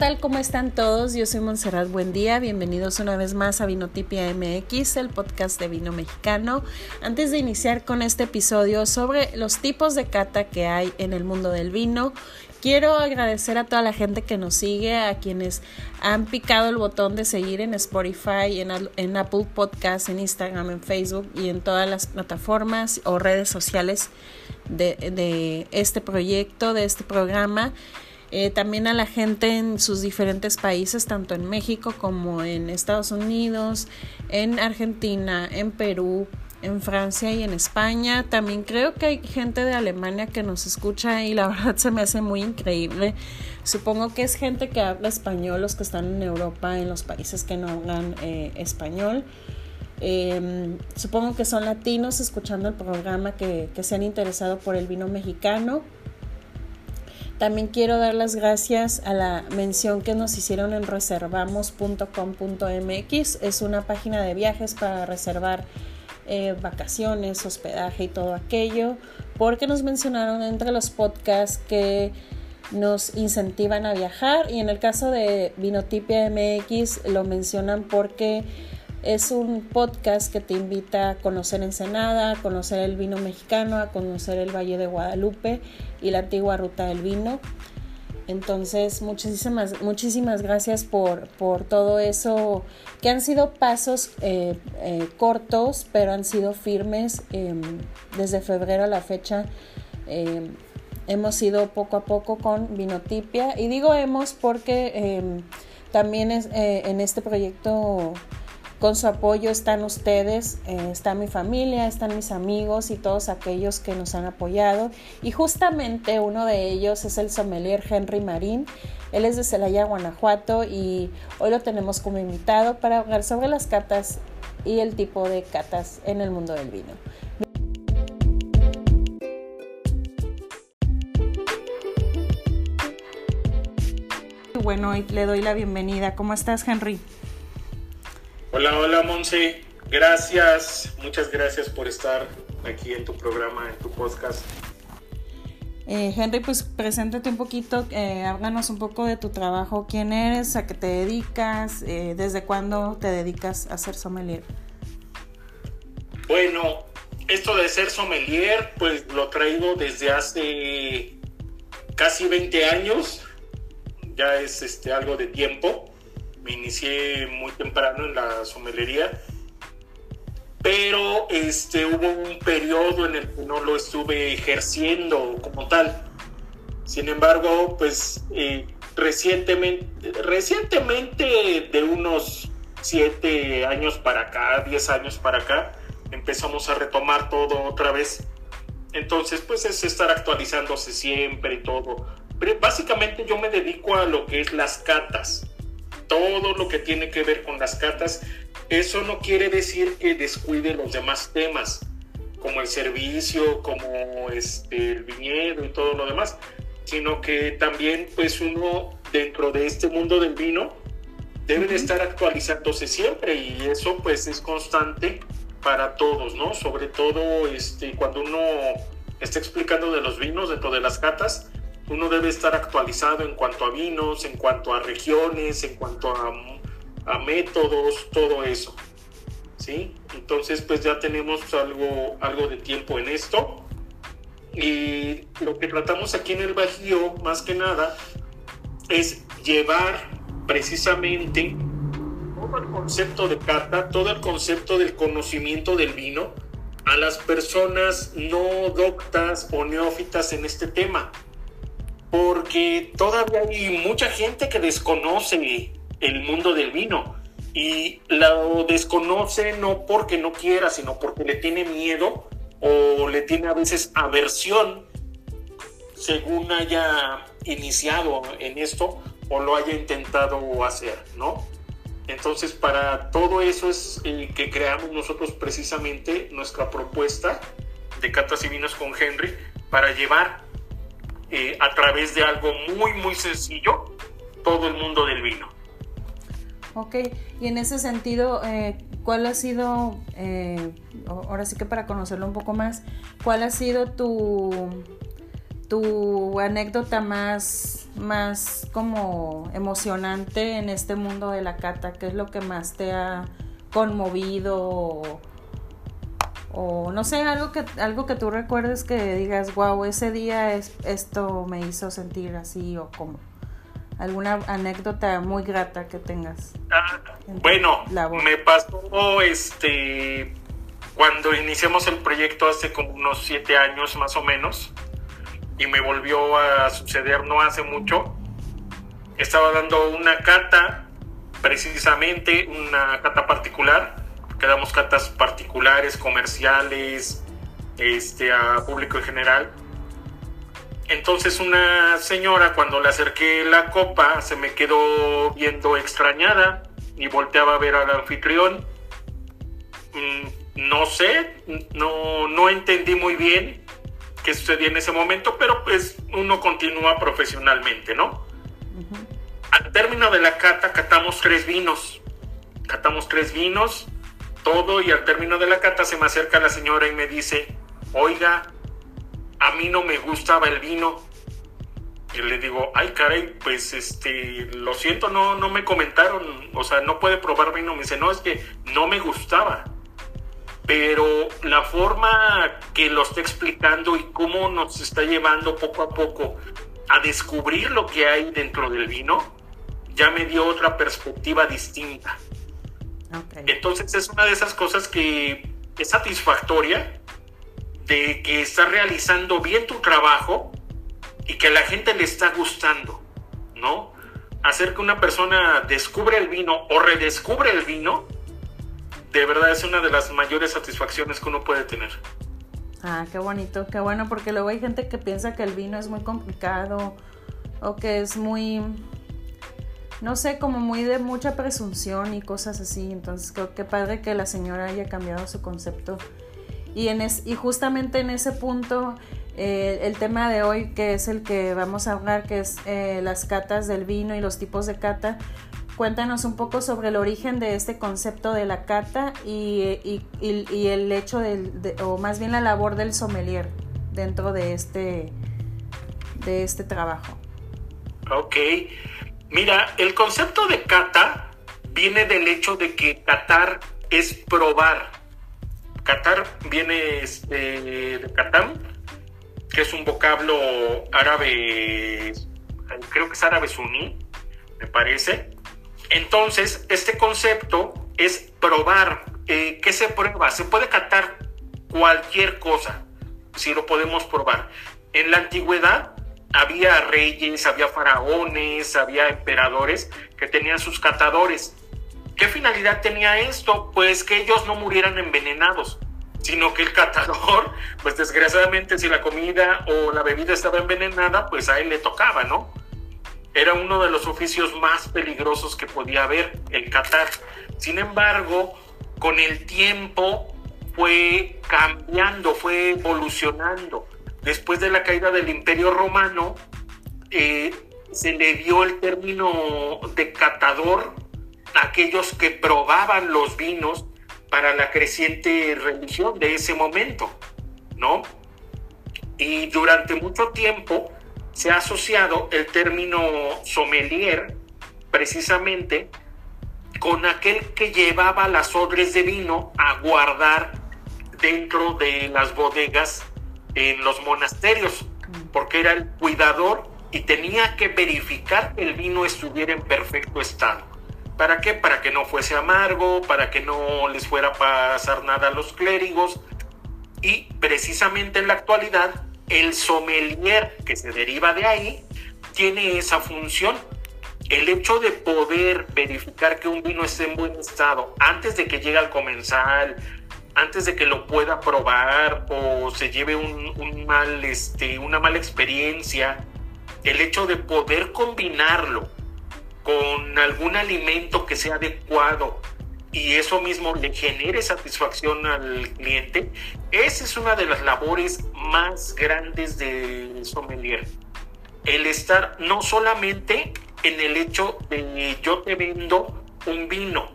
tal? ¿Cómo están todos? Yo soy Montserrat Buen día. Bienvenidos una vez más a Vinotipia MX, el podcast de vino mexicano. Antes de iniciar con este episodio sobre los tipos de cata que hay en el mundo del vino, quiero agradecer a toda la gente que nos sigue, a quienes han picado el botón de seguir en Spotify, en, Apple Podcasts, en Instagram, en Facebook y en todas las plataformas o redes sociales de este proyecto, de este programa. Eh, también a la gente en sus diferentes países, tanto en México como en Estados Unidos, en Argentina, en Perú, en Francia y en España. También creo que hay gente de Alemania que nos escucha y la verdad se me hace muy increíble. Supongo que es gente que habla español, los que están en Europa, en los países que no hablan eh, español. Em, supongo que son latinos escuchando el programa que, que se han interesado por el vino mexicano. También quiero dar las gracias a la mención que nos hicieron en reservamos.com.mx. Es una página de viajes para reservar eh, vacaciones, hospedaje y todo aquello, porque nos mencionaron entre los podcasts que nos incentivan a viajar y en el caso de Vinotipia MX lo mencionan porque es un podcast que te invita a conocer Ensenada, a conocer el vino mexicano, a conocer el Valle de Guadalupe y la antigua ruta del vino. Entonces, muchísimas, muchísimas gracias por, por todo eso, que han sido pasos eh, eh, cortos, pero han sido firmes. Em, desde febrero a la fecha em, hemos ido poco a poco con Vinotipia. Y digo hemos porque em, también es, eh, en este proyecto con su apoyo están ustedes, eh, está mi familia, están mis amigos y todos aquellos que nos han apoyado. Y justamente uno de ellos es el sommelier Henry Marín. Él es de Celaya, Guanajuato y hoy lo tenemos como invitado para hablar sobre las catas y el tipo de catas en el mundo del vino. Bueno, le doy la bienvenida. ¿Cómo estás, Henry? Hola, hola Monse, gracias, muchas gracias por estar aquí en tu programa, en tu podcast. Eh, Henry, pues preséntate un poquito, eh, háblanos un poco de tu trabajo, quién eres, a qué te dedicas, eh, desde cuándo te dedicas a ser sommelier. Bueno, esto de ser sommelier, pues lo traigo desde hace casi 20 años, ya es este, algo de tiempo me inicié muy temprano en la somelería, pero este, hubo un periodo en el que no lo estuve ejerciendo como tal. Sin embargo, pues eh, recientemente, recientemente, de unos siete años para acá, 10 años para acá, empezamos a retomar todo otra vez. Entonces, pues es estar actualizándose siempre y todo. Pero básicamente yo me dedico a lo que es las catas todo lo que tiene que ver con las catas, eso no quiere decir que descuide los demás temas, como el servicio, como este, el viñedo y todo lo demás, sino que también pues uno dentro de este mundo del vino debe de estar actualizándose siempre y eso pues es constante para todos, ¿no? Sobre todo este, cuando uno está explicando de los vinos dentro de las catas, uno debe estar actualizado en cuanto a vinos, en cuanto a regiones, en cuanto a, métodos, todo eso. ¿Sí? Entonces, pues ya tenemos algo, algo de tiempo en esto. Y lo que tratamos aquí en el Bajío, más que nada, es llevar precisamente todo el concepto de carta, todo el concepto del conocimiento del vino a las personas no doctas o neófitas en este tema porque todavía hay mucha gente que desconoce el mundo del vino y lo desconoce no porque no quiera, sino porque le tiene miedo o le tiene a veces aversión según haya iniciado en esto o lo haya intentado hacer, ¿no? Entonces, para todo eso es el que creamos nosotros precisamente nuestra propuesta de Catas y Vinos con Henry para llevar eh, a través de algo muy, muy sencillo todo el mundo del vino. Ok, y en ese sentido, eh, ¿cuál ha sido, eh, ahora sí que para conocerlo un poco más, cuál ha sido tu, tu anécdota más más como emocionante en este mundo de la cata? ¿Qué es lo que más te ha conmovido no sé, algo que, algo que tú recuerdes que digas, wow, ese día es, esto me hizo sentir así o como alguna anécdota muy grata que tengas. Ah, bueno, me pasó este cuando iniciamos el proyecto hace como unos siete años más o menos y me volvió a suceder no hace mucho. Estaba dando una cata, precisamente una cata particular, que damos catas particulares, comerciales, este, a público en general. Entonces una señora cuando le acerqué la copa se me quedó viendo extrañada y volteaba a ver al anfitrión. Mm, no sé, no, no entendí muy bien qué sucedía en ese momento, pero pues uno continúa profesionalmente, ¿no? Al término de la cata catamos tres vinos. Catamos tres vinos, todo, y al término de la cata se me acerca la señora y me dice, oiga, a mí no me gustaba el vino. Y le digo, ay caray, pues este, lo siento, no, no me comentaron, o sea, no puede probar vino. Me dice, no, es que no me gustaba. Pero la forma que lo está explicando y cómo nos está llevando poco a poco a descubrir lo que hay dentro del vino, ya me dio otra perspectiva distinta. Entonces es una de esas cosas que es satisfactoria de que estás realizando bien tu trabajo y que a la gente le está gustando, ¿no? Hacer que una persona descubre el vino o redescubre el vino, de verdad es una de las mayores satisfacciones que uno puede tener. Ah, qué bonito, qué bueno, porque luego hay gente que piensa que el vino es muy complicado o que es muy, no sé, como muy de mucha presunción y cosas así. Entonces creo que padre que la señora haya cambiado su concepto y, en y justamente en ese punto, eh, el tema de hoy, que es el que vamos a hablar, que es eh, las catas del vino y los tipos de cata, cuéntanos un poco sobre el origen de este concepto de la cata y, el hecho del, o más bien la labor del sommelier dentro de este, de este trabajo. Ok, mira, el concepto de cata viene del hecho de que catar es probar, Qatar viene este, de Qatam, que es un vocablo árabe, creo que es árabe suní, me parece. Entonces, este concepto es probar. Eh, ¿Qué se prueba? Se puede catar cualquier cosa, si lo podemos probar. En la antigüedad había reyes, había faraones, había emperadores que tenían sus catadores ¿Qué finalidad tenía esto? Pues que ellos no murieran envenenados, sino que el catador, pues desgraciadamente si la comida o la bebida estaba envenenada, pues a él le tocaba, ¿no? Era uno de los oficios más peligrosos que podía haber, el catar. Sin embargo, con el tiempo fue cambiando, fue evolucionando. Después de la caída del Imperio Romano, eh, se le dio el término de catador aquellos que probaban los vinos para la creciente religión de ese momento, ¿no? Y durante mucho tiempo se ha asociado el término sommelier precisamente con aquel que llevaba las odres de vino a guardar dentro de las bodegas en los monasterios, porque era el cuidador y tenía que verificar que el vino estuviera en perfecto estado. ¿Para qué? Para que no fuese amargo, para que no les fuera a pasar nada a los clérigos. Y precisamente en la actualidad, el sommelier que se deriva de ahí tiene esa función. El hecho de poder verificar que un vino esté en buen estado antes de que llegue al comensal, antes de que lo pueda probar o se lleve un, mal, este, una mala experiencia, el hecho de poder combinarlo con algún alimento que sea adecuado y eso mismo le genere satisfacción al cliente, esa es una de las labores más grandes del sommelier. El estar no solamente en el hecho de yo te vendo un vino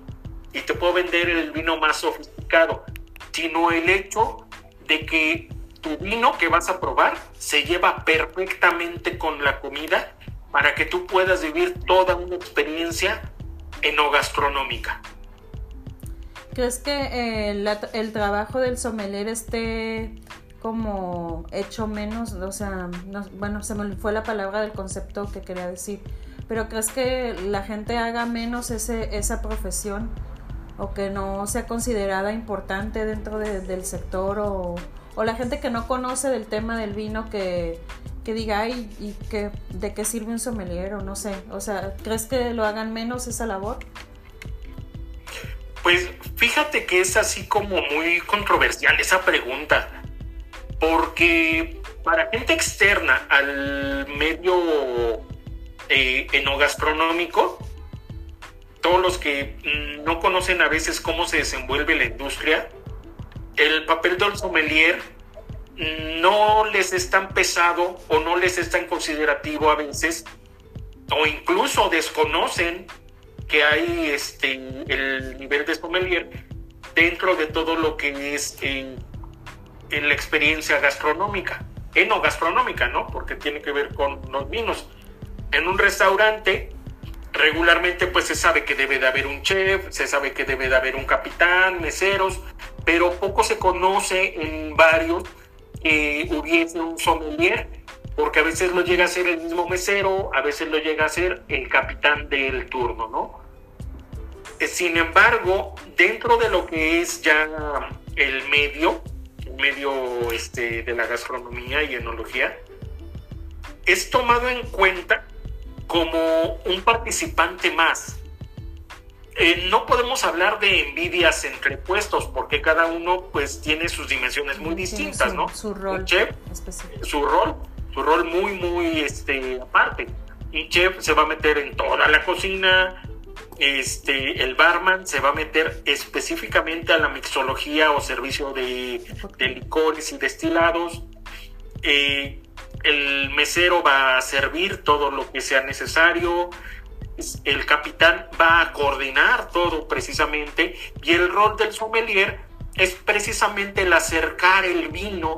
y te puedo vender el vino más sofisticado, sino el hecho de que tu vino que vas a probar se lleva perfectamente con la comida para que tú puedas vivir toda una experiencia enogastronómica. ¿Crees que eh, el trabajo del sommelier esté como hecho menos? O sea, bueno, se me fue la palabra del concepto que quería decir. Pero ¿crees que la gente haga menos ese, esa profesión o que no sea considerada importante dentro del sector o, o, la gente que no conoce del tema del vino que, que diga, ¿y que, de qué sirve un sommelier o no sé? O sea, ¿crees que lo hagan menos esa labor? Pues fíjate que es así como muy controversial esa pregunta, porque para gente externa al medio eh, enogastronómico, todos los que mm, no conocen a veces cómo se desenvuelve la industria, el papel del sommelier no les es tan pesado o no les es tan considerativo a veces, o incluso desconocen que hay este, el nivel de sommelier dentro de todo lo que es eh, en la experiencia gastronómica, enogastronómica, ¿no? Porque tiene que ver con los vinos. En un restaurante, regularmente pues se sabe que debe de haber un chef, se sabe que debe de haber un capitán, meseros, pero poco se conoce en varios que hubiese un sommelier, porque a veces lo llega a ser el mismo mesero, a veces lo llega a ser el capitán del turno, ¿no? Eh, sin embargo, dentro de lo que es ya el medio, medio este, de la gastronomía y enología, es tomado en cuenta como un participante más. Eh, no podemos hablar de envidias entre puestos porque cada uno pues tiene sus dimensiones muy distintas, ¿no? Su rol. chef, su rol, su rol muy, muy este, aparte. Un chef se va a meter en toda la cocina, este, el barman se va a meter específicamente a la mixología o servicio de, licores y destilados. Eh, el mesero va a servir todo lo que sea necesario, el capitán va a coordinar todo precisamente y el rol del sommelier es precisamente el acercar el vino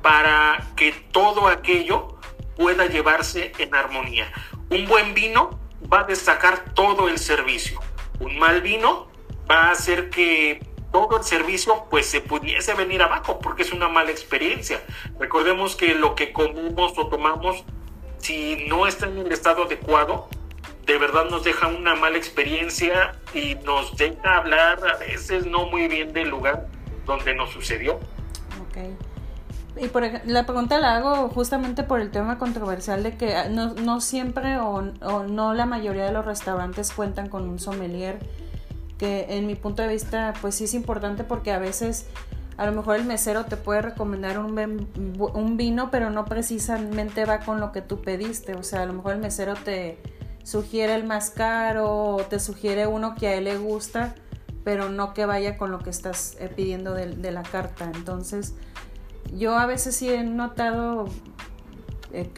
para que todo aquello pueda llevarse en armonía. Un buen vino va a destacar todo el servicio. Un mal vino va a hacer que todo el servicio pues se pudiese venir abajo porque es una mala experiencia. Recordemos que lo que comemos o tomamos, si no está en el estado adecuado, de verdad nos deja una mala experiencia y nos deja hablar a veces no muy bien del lugar donde nos sucedió. Ok. Y por, la pregunta la hago justamente por el tema controversial de que no, no siempre o, o no la mayoría de los restaurantes cuentan con un sommelier que en mi punto de vista pues sí es importante porque a veces a lo mejor el mesero te puede recomendar un, vino pero no precisamente va con lo que tú pediste, o sea, a lo mejor el mesero te sugiere el más caro o te sugiere uno que a él le gusta pero no que vaya con lo que estás eh, pidiendo de, la carta. Entonces, yo a veces sí he notado eh,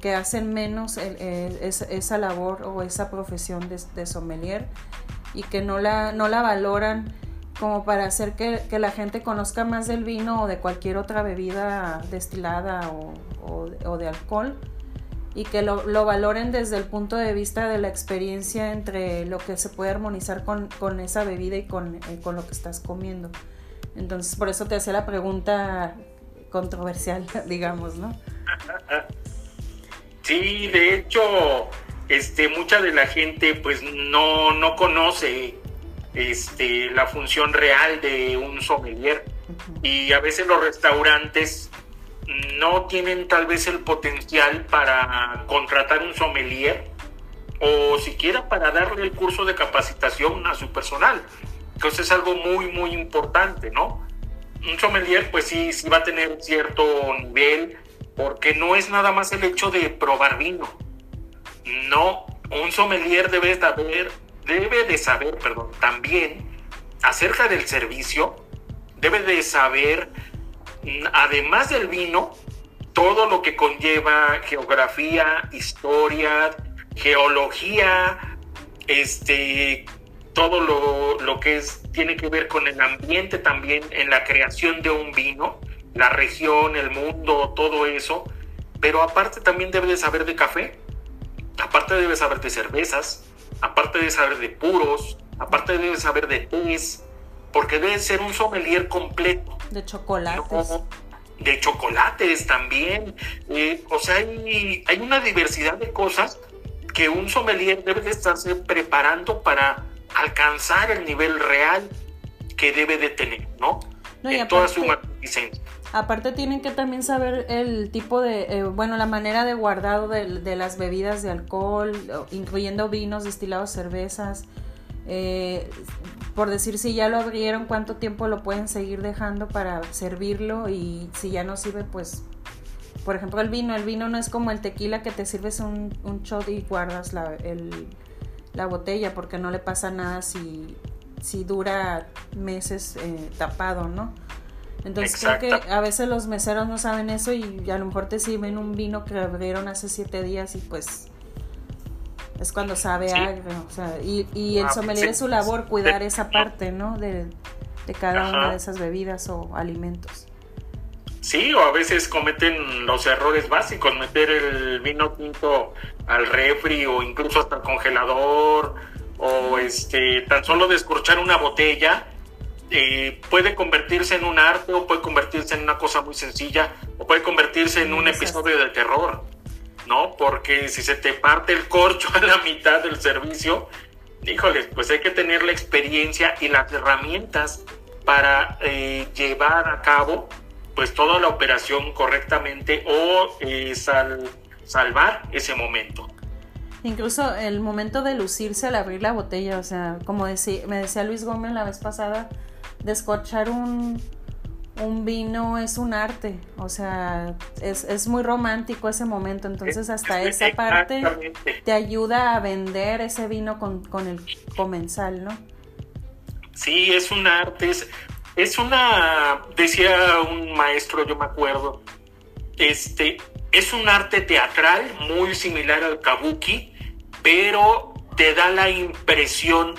que, hacen menos esa labor o esa profesión de sommelier y que no la, no la valoran como para hacer que, la gente conozca más del vino o de cualquier otra bebida destilada o, de alcohol y que lo, valoren desde el punto de vista de la experiencia entre lo que se puede armonizar con, esa bebida y con, eh, con, lo que estás comiendo. Entonces, por eso te hacía la pregunta controversial, digamos, ¿no? Sí, de hecho, este, mucha de la gente pues no, no conoce este, la función real de un sommelier y a veces los restaurantes no tienen tal vez el potencial para contratar un sommelier o siquiera para darle el curso de capacitación a su personal. Entonces es algo muy, muy importante, ¿no? Un sommelier pues sí, sí va a tener cierto nivel porque no es nada más el hecho de probar vino no, un sommelier debe saber, debe de saber, perdón, también acerca del servicio, debe de saber, mm, además del vino, todo lo que conlleva geografía, historia, geología, este, todo lo, lo, que es, tiene que ver con el ambiente también en la creación de un vino, la región, el mundo, todo eso. Pero aparte también debe de saber de café, aparte debe saber de cervezas, aparte debe saber de puros, aparte debe saber de tés, porque debe ser un sommelier completo. De chocolates. de chocolates también. Eh, o sea, hay, hay, una diversidad de cosas que un sommelier debe de estarse preparando para alcanzar el nivel real que debe de tener, ¿no? en toda su magnificencia. Aparte tienen que también saber el tipo de, eh, bueno, la manera de guardado de, las bebidas de alcohol, incluyendo vinos, destilados, cervezas. Eh, por decir si ya lo abrieron, cuánto tiempo lo pueden seguir dejando para servirlo y si ya no sirve, pues, por ejemplo, el vino. El vino no es como el tequila que te sirves un, un shot y guardas la, la botella porque no le pasa nada si, si dura meses eh, tapado, ¿no? Entonces creo que a veces los meseros no saben eso y a lo mejor te sirven un vino que abrieron hace siete días y pues es cuando sabe algo. O sea, y, y el ah, sommelier es su labor cuidar esa parte, ¿no? De, de cada una de esas bebidas o alimentos. Sí, o a veces cometen los errores básicos, meter el vino tinto al refri o incluso hasta el congelador o este tan solo descorchar una botella eh, puede convertirse en un arte o puede convertirse en una cosa muy sencilla o puede convertirse en un episodio de terror. ¿no? Porque si se te parte el corcho a la mitad del servicio, híjoles, pues hay que tener la experiencia y las herramientas para eh, llevar a cabo pues toda la operación correctamente o eh, salvar ese momento. Incluso el momento de lucirse al abrir la botella, o sea, como decía, me decía Luis Gómez la vez pasada, descorchar un, un vino es un arte, o sea, es, muy romántico ese momento, entonces hasta esa parte te ayuda a vender ese vino con, el comensal, ¿no? Sí, es un arte, es, una, decía un maestro, yo me acuerdo, este, es un arte teatral muy similar al kabuki, pero te da la impresión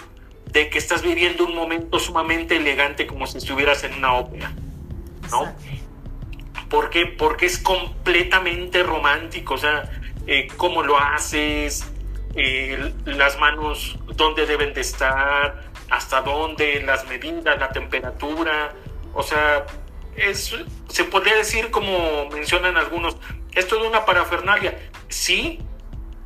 de que estás viviendo un momento sumamente elegante como si estuvieras en una ópera. ¿no? Porque, porque es completamente romántico, o sea, eh, cómo lo haces, eh, las manos, dónde deben de estar, hasta dónde, las medidas, la temperatura, o sea, es, se podría decir como mencionan algunos, esto es una parafernalia, sí,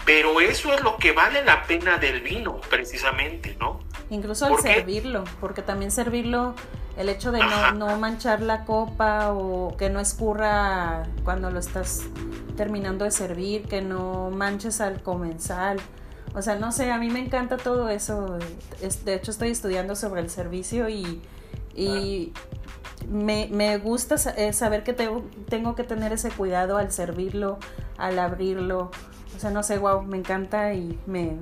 pero eso es lo que vale la pena del vino, precisamente, ¿no? Incluso al servirlo, porque también servirlo el hecho de no, manchar la copa o que no escurra cuando lo estás terminando de servir, que no manches al comensal. O sea, no sé, a mí me encanta todo eso. de hecho, estoy estudiando sobre el servicio y, me, gusta eh, saber que tengo, tengo que tener ese cuidado al servirlo, al abrirlo. O sea, no sé, wow, me encanta y me,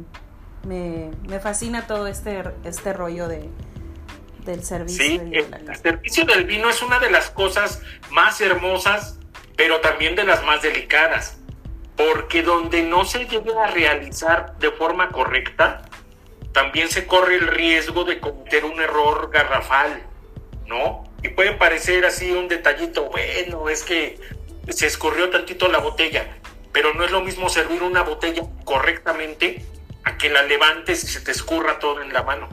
me, me fascina todo este, este rollo de, del servicio. Sí, el servicio del vino es una de las cosas más hermosas, pero también de las más delicadas, porque donde no se llegue a realizar de forma correcta, también se corre el riesgo de cometer un error garrafal, ¿no? Y puede parecer así un detallito, bueno, es que se escurrió tantito la botella, pero no es lo mismo servir una botella correctamente a que la levantes y se te escurra todo en la mano.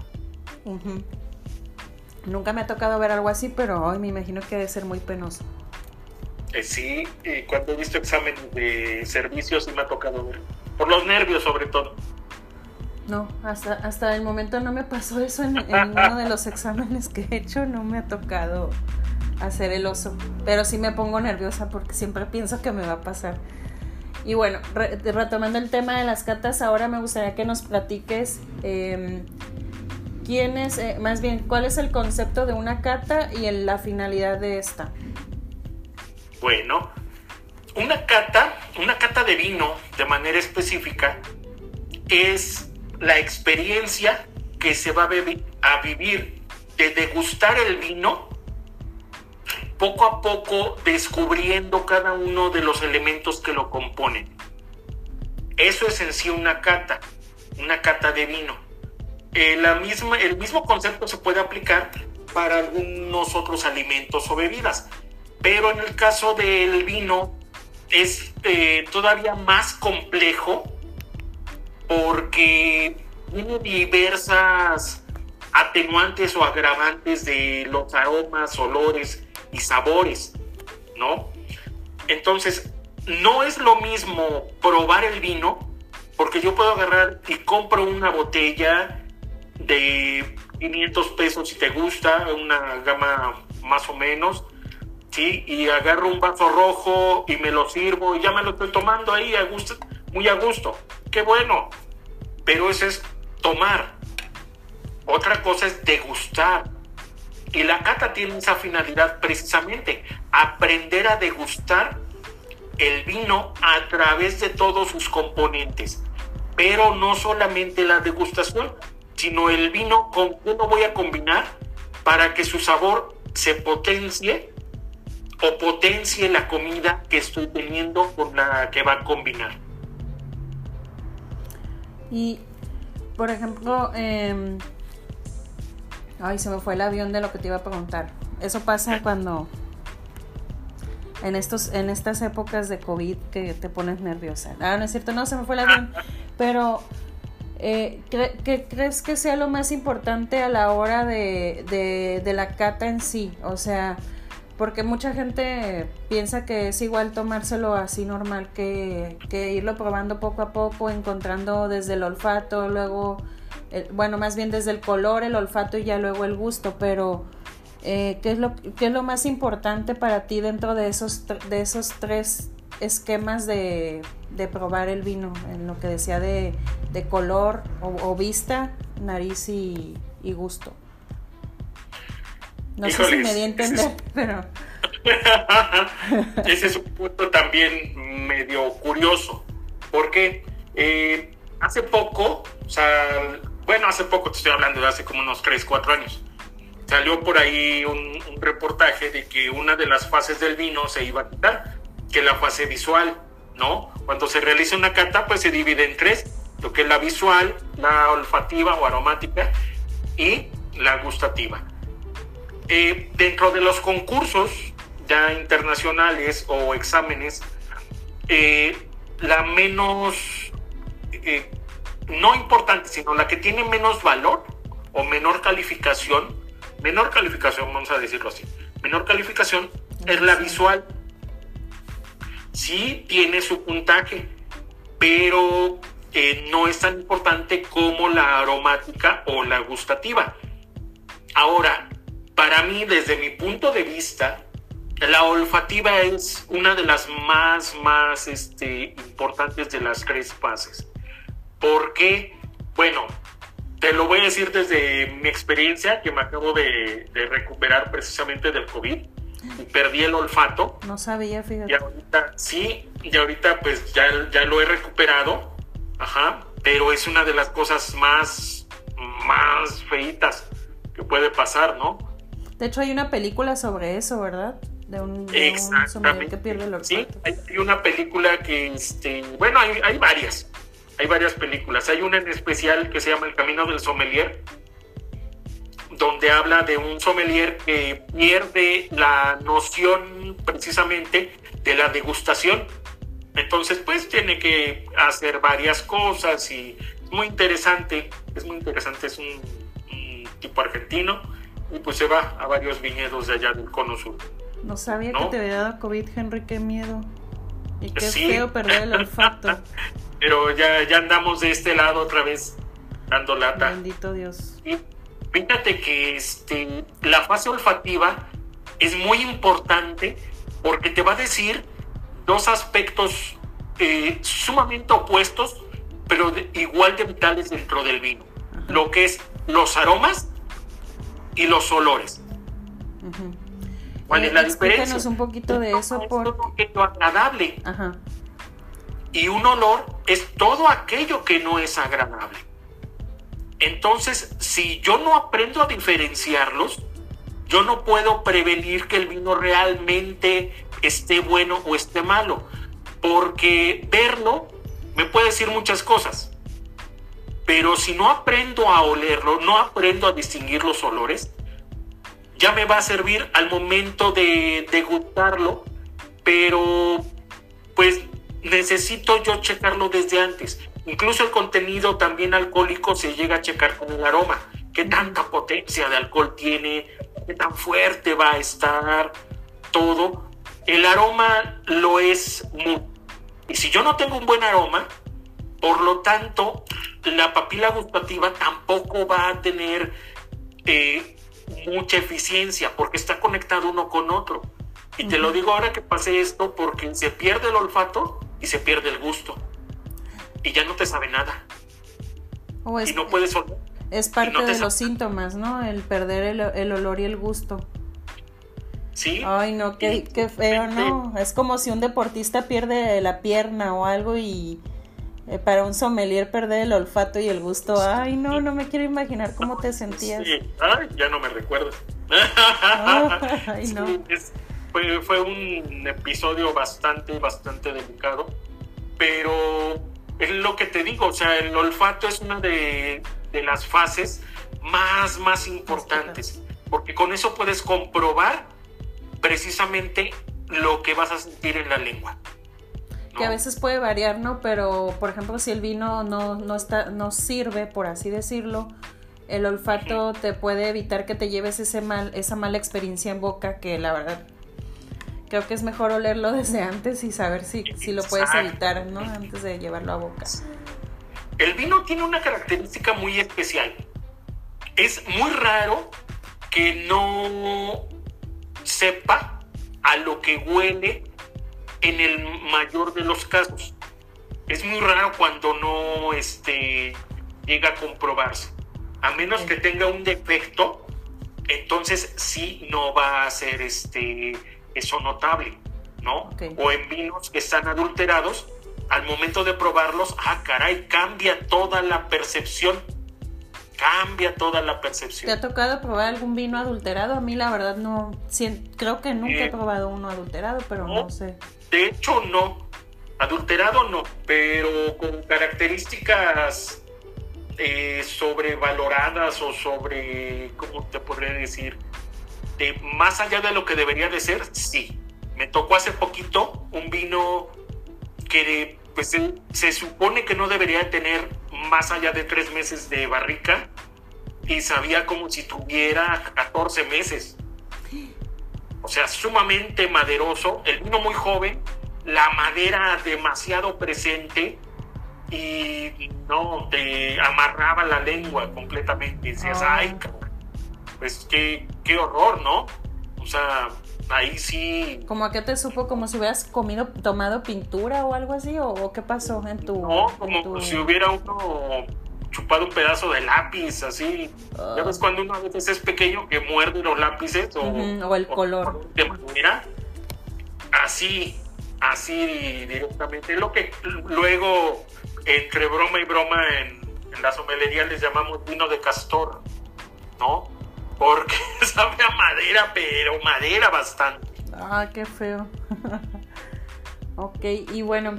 Nunca me ha tocado ver algo así, pero hoy me imagino que debe ser muy penoso. Eh, sí, cuando he visto exámenes de servicios sí me ha tocado ver. Por los nervios sobre todo. No, hasta, hasta el momento no me pasó eso en, uno de los exámenes que he hecho, no me ha tocado hacer el oso. Pero sí me pongo nerviosa porque siempre pienso que me va a pasar. Y bueno, retomando el tema de las catas, ahora me gustaría que nos platiques eh, quién es, más bien, cuál es el concepto de una cata y la finalidad de esta. Bueno, una cata, una cata de vino de manera específica es la experiencia que se va a, a vivir de degustar el vino poco a poco descubriendo cada uno de los elementos que lo componen. Eso es en sí una cata, una cata de vino. Eh, la misma, el mismo concepto se puede aplicar para algunos otros alimentos o bebidas, pero en el caso del vino es eh, todavía más complejo porque tiene diversas atenuantes o agravantes de los aromas, olores y sabores, ¿no? Entonces, no es lo mismo probar el vino, porque yo puedo agarrar y compro una botella de 500 pesos si te gusta, una gama más o menos, ¿sí? Y agarro un vaso rojo y me lo sirvo y ya me lo estoy tomando ahí a gusto, muy a gusto. Qué bueno. Pero eso es tomar. Otra cosa es degustar. Y la cata tiene esa finalidad precisamente, aprender a degustar el vino a través de todos sus componentes. Pero no solamente la degustación, sino el vino con qué lo voy a combinar para que su sabor se potencie o potencie la comida que estoy teniendo con la que va a combinar. Y, por ejemplo, em, ay, se me fue el avión de lo que te iba a preguntar. Eso pasa cuando en estos en estas épocas de COVID que te pones nerviosa. Ah, no es cierto, no se me fue el avión, pero eh, ¿qué crees que sea lo más importante a la hora de, de, la cata en sí? O sea, porque mucha gente piensa que es igual tomárselo así normal que, que irlo probando poco a poco, encontrando desde el olfato, luego, bueno, más bien desde el color, el olfato y ya luego el gusto, pero eh, ¿qué, es lo, ¿qué es lo más importante para ti dentro de esos, de esos tres esquemas de, probar el vino, en lo que decía de, color o, vista, nariz y, gusto. No sé si me di a entender, pero... ese es un punto también medio curioso, porque eh, hace poco, o sea, bueno, hace poco te estoy hablando de hace como unos 3, 4 años, salió por ahí un, reportaje de que una de las fases del vino se iba a quitar que la fase visual, ¿no? Cuando se realiza una cata, pues se divide en tres, lo que es la visual, la olfativa o aromática y la gustativa. Eh, dentro de los concursos ya internacionales o exámenes, eh, la menos, eh, no importante, sino la que tiene menos valor o menor calificación, menor calificación, vamos a decirlo así, menor calificación es la visual sí tiene su puntaje, pero eh, no es tan importante como la aromática o la gustativa. Ahora, para mí, desde mi punto de vista, la olfativa es una de las más, más este, importantes de las tres fases. Porque, bueno, te lo voy a decir desde mi experiencia, que me acabo de, de recuperar precisamente del COVID perdí el olfato. No sabía, fíjate. Y ahorita, sí, y ahorita pues ya, ya lo he recuperado, ajá, pero es una de las cosas más, más feitas que puede pasar, ¿no? De hecho hay una película sobre eso, ¿verdad? De un, de que pierde el olfato. Sí, hay, una película que, este, bueno, hay, hay varias, hay varias películas. Hay una en especial que se llama El Camino del Sommelier, donde habla de un sommelier que pierde la noción precisamente de la degustación. Entonces, pues tiene que hacer varias cosas y es muy interesante, es muy interesante, es un, tipo argentino y pues se va a varios viñedos de allá del cono sur. No sabía que te había dado COVID, Henry, qué miedo. Y qué feo perder el olfato. Pero ya, ya andamos de este lado otra vez dando lata. Bendito Dios. Fíjate que este, la fase olfativa es muy importante porque te va a decir dos aspectos eh, sumamente opuestos, pero igual de vitales dentro del vino. Lo que es los aromas y los olores. ¿Cuál es la diferencia? un poquito de eso. Porque... lo agradable. Y un olor es todo aquello que no es agradable. Entonces, si yo no aprendo a diferenciarlos, yo no puedo prevenir que el vino realmente esté bueno o esté malo, porque verlo me puede decir muchas cosas. Pero si no aprendo a olerlo, no aprendo a distinguir los olores, ya me va a servir al momento de degustarlo, pero pues necesito yo checarlo desde antes Incluso el contenido también alcohólico se llega a checar con el aroma. ¿Qué tanta potencia de alcohol tiene? ¿Qué tan fuerte va a estar? Todo. El aroma lo es Y si yo no tengo un buen aroma, por lo tanto, la papila gustativa tampoco va a tener eh, mucha eficiencia porque está conectado uno con otro. Y te lo digo ahora que pase esto porque se pierde el olfato y se pierde el gusto. Y ya no te sabe nada. y no puedes Es parte de los síntomas, ¿no? El perder el, olor y el gusto. Sí. Ay, no, qué, qué feo, ¿no? Es como si un deportista pierde la pierna o algo y eh, para un sommelier perder el olfato y el gusto. Ay, no, no me quiero imaginar cómo te sentías. Sí. Ay, ya no me recuerdo. Ay, no. Fue, fue un episodio bastante, bastante delicado, pero es lo que te digo, o sea, el olfato es una de, de las fases más, más importantes, porque con eso puedes comprobar precisamente lo que vas a sentir en la lengua que a veces puede variar, ¿no? Pero, por ejemplo, si el vino no, no, está, no sirve, por así decirlo, el olfato te puede evitar que te lleves ese mal, esa mala experiencia en boca, que la verdad creo que es mejor olerlo desde antes y saber si, si lo puedes evitar, ¿no? Antes de llevarlo a boca. El vino tiene una característica muy especial. Es muy raro que no sepa a lo que huele en el mayor de los casos. Es muy raro cuando no este, llega a comprobarse. A menos que tenga un defecto, entonces sí no va a ser este, eso notable, ¿no? O en vinos que están adulterados, al momento de probarlos, ah, caray, cambia toda la percepción. Cambia toda la percepción. ¿Te ha tocado probar algún vino adulterado? A mí la verdad no, creo que nunca he eh, probado uno adulterado, pero no sé. De hecho, no. Adulterado no, pero con características eh, sobrevaloradas o sobre, ¿cómo te podría decir? De más allá de lo que debería de ser, sí. Me tocó hace poquito un vino que pues, se supone que no debería tener más allá de tres meses de barrica y sabía como si tuviera 14 meses o sea, sumamente maderoso, el vino muy joven, la madera demasiado presente y no, te amarraba la lengua completamente. Decías, ah. ay, pues qué, qué horror, ¿no? O sea, ahí sí. ¿Cómo a qué te supo? ¿Como si hubieras comido, tomado pintura o algo así? ¿O, qué pasó en tu.? No, como si hubiera uno chupado un pedazo de lápiz, así. Ya ves ah. cuando uno a veces es pequeño que muerde los lápices o, el color. Mira, así, así directamente. Lo que luego, entre broma y broma, en, en la somelería les llamamos vino de castor, ¿no? Porque sabe a madera, pero madera bastante. Ah, qué feo. ok, y bueno,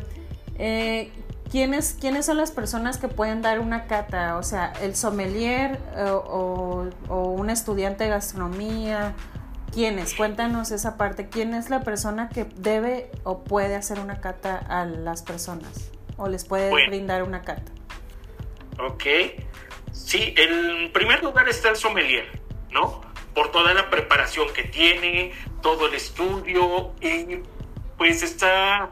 eh, ¿Quiénes, ¿Quiénes son las personas que pueden dar una cata? O sea, el sommelier eh, o, un estudiante de gastronomía. ¿Quiénes? Cuéntanos esa parte. ¿Quién es la persona que debe o puede hacer una cata a las personas? ¿O les puede brindar una cata? Ok. Sí, en primer lugar está el sommelier, ¿no? Por toda la preparación que tiene, todo el estudio y pues está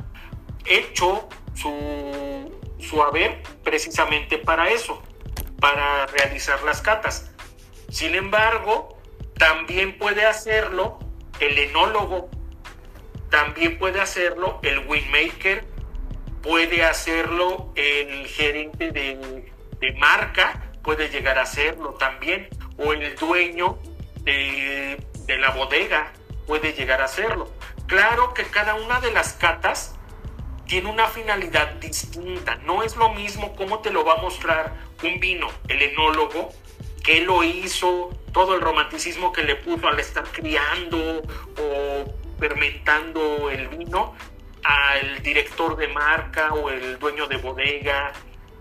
hecho su, haber precisamente para eso, para realizar las catas. Sin embargo, también puede hacerlo el enólogo, también puede hacerlo el winmaker, puede hacerlo el gerente de, de marca, puede llegar a hacerlo también, o el dueño de, la bodega puede llegar a hacerlo. Claro que cada una de las catas tiene una finalidad distinta. No es lo mismo cómo te lo va a mostrar un vino, el enólogo, que lo hizo, todo el romanticismo que le puso al estar criando o fermentando el vino, al director de marca o el dueño de bodega.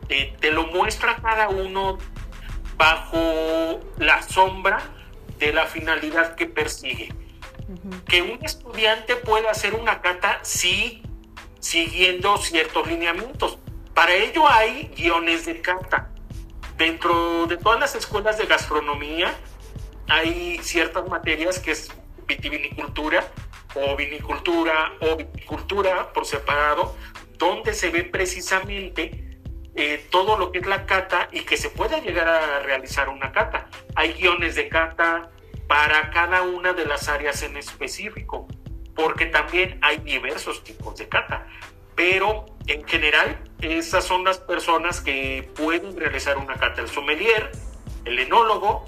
Eh, te lo muestra cada uno bajo la sombra de la finalidad que persigue. Que un estudiante pueda hacer una cata, sí, siguiendo ciertos lineamientos. Para ello hay guiones de cata. Dentro de todas las escuelas de gastronomía hay ciertas materias que es vitivinicultura o vinicultura o viticultura por separado, donde se ve precisamente eh, todo lo que es la cata y que se pueda llegar a realizar una cata. Hay guiones de cata para cada una de las áreas en específico, porque también hay diversos tipos de cata pero en general esas son las personas que pueden realizar una cata, el sommelier, el enólogo,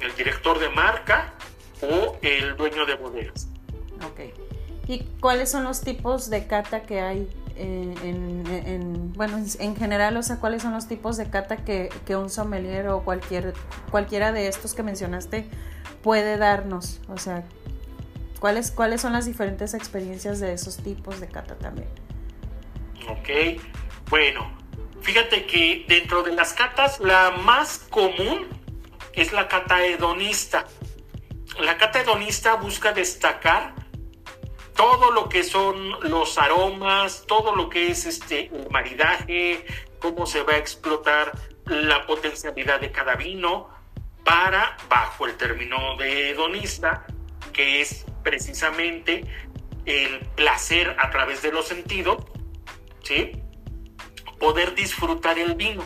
el director de marca o el dueño de bodegas. Ok. ¿Y cuáles son los tipos de cata que hay en, bueno, en general, o sea, cuáles son los tipos de cata que, que, un sommelier o cualquier, cualquiera de estos que mencionaste puede darnos? O sea, ¿cuáles, ¿cuáles son las diferentes experiencias de esos tipos de cata también? Ok, bueno, fíjate que dentro de las catas la más común es la cata hedonista. La cata hedonista busca destacar todo lo que son los aromas, todo lo que es este el maridaje, cómo se va a explotar la potencialidad de cada vino para, bajo el término de hedonista, que es precisamente el placer a través de los sentidos, ¿sí? Poder disfrutar el vino,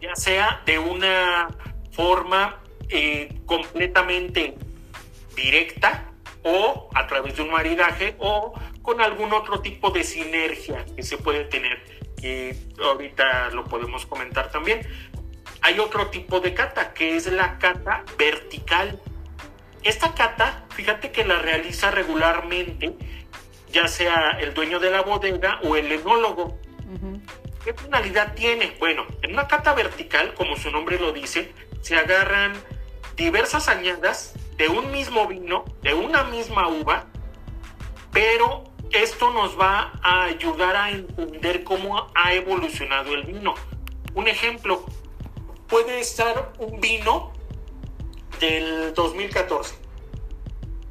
ya sea de una forma eh, completamente directa o a través de un maridaje o con algún otro tipo de sinergia que se puede tener, que ahorita lo podemos comentar también. Hay otro tipo de cata, que es la cata vertical. Esta cata, fíjate que la realiza regularmente ya sea el dueño de la bodega o el enólogo. ¿Qué finalidad tiene? Bueno, en una cata vertical, como su nombre lo dice, se agarran diversas añadas de un mismo vino, de una misma uva, pero esto nos va a ayudar a entender cómo ha evolucionado el vino. Un ejemplo, puede estar un vino del 2014,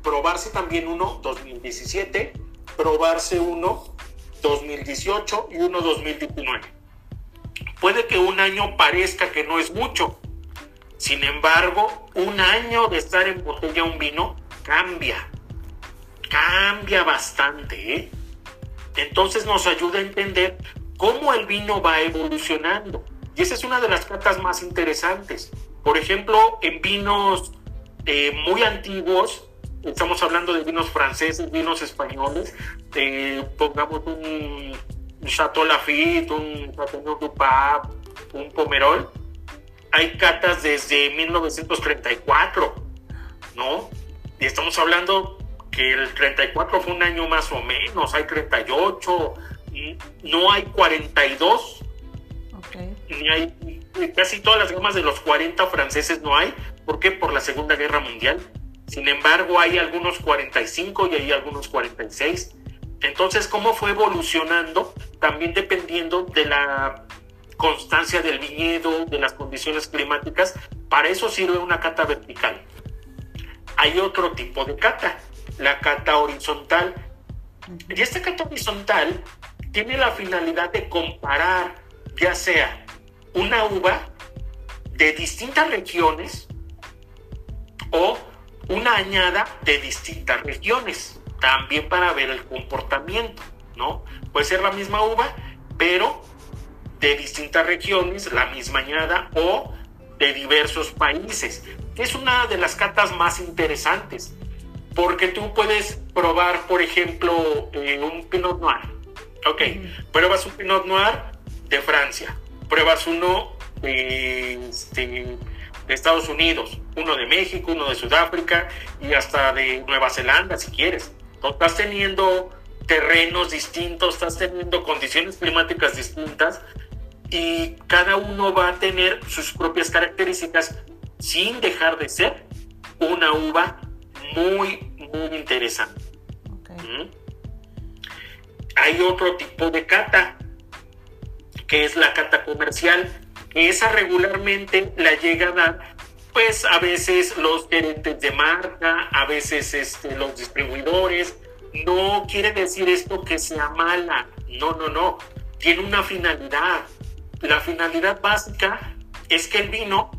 probarse también uno 2017, probarse uno 2018 y uno 2019. Puede que un año parezca que no es mucho, sin embargo, un año de estar en botella un vino cambia, cambia bastante. ¿eh? Entonces nos ayuda a entender cómo el vino va evolucionando. Y esa es una de las cartas más interesantes. Por ejemplo, en vinos eh, muy antiguos, estamos hablando de vinos franceses, vinos españoles, eh, pongamos un, Chateau Lafite, un Chateau Dupap, un Pomerol, hay catas desde 1934, ¿no? Y estamos hablando que el 34 fue un año más o menos, hay 38, no hay 42, okay. ni hay casi todas las gamas de los 40 franceses no hay, ¿por qué? Por la Segunda Guerra Mundial. Sin embargo, hay algunos 45 y hay algunos 46. Entonces, ¿cómo fue evolucionando? También dependiendo de la constancia del viñedo, de las condiciones climáticas. Para eso sirve una cata vertical. Hay otro tipo de cata, la cata horizontal. Y esta cata horizontal tiene la finalidad de comparar ya sea una uva de distintas regiones o una añada de distintas regiones, también para ver el comportamiento, ¿no? Puede ser la misma uva, pero de distintas regiones, la misma añada o de diversos países. Es una de las catas más interesantes, porque tú puedes probar, por ejemplo, un Pinot Noir. Ok, pruebas un Pinot Noir de Francia, pruebas uno de, este, de Estados Unidos, uno de México, uno de Sudáfrica y hasta de Nueva Zelanda si quieres. estás teniendo terrenos distintos, estás teniendo condiciones climáticas distintas y cada uno va a tener sus propias características sin dejar de ser una uva muy, muy interesante. ¿Mm? Hay otro tipo de cata, que es la cata comercial. Esa regularmente la llega a dar pues a veces los gerentes de marca, a veces este, los distribuidores. No quiere decir esto que sea mala, no, no, no. tiene una finalidad. La finalidad básica es que el vino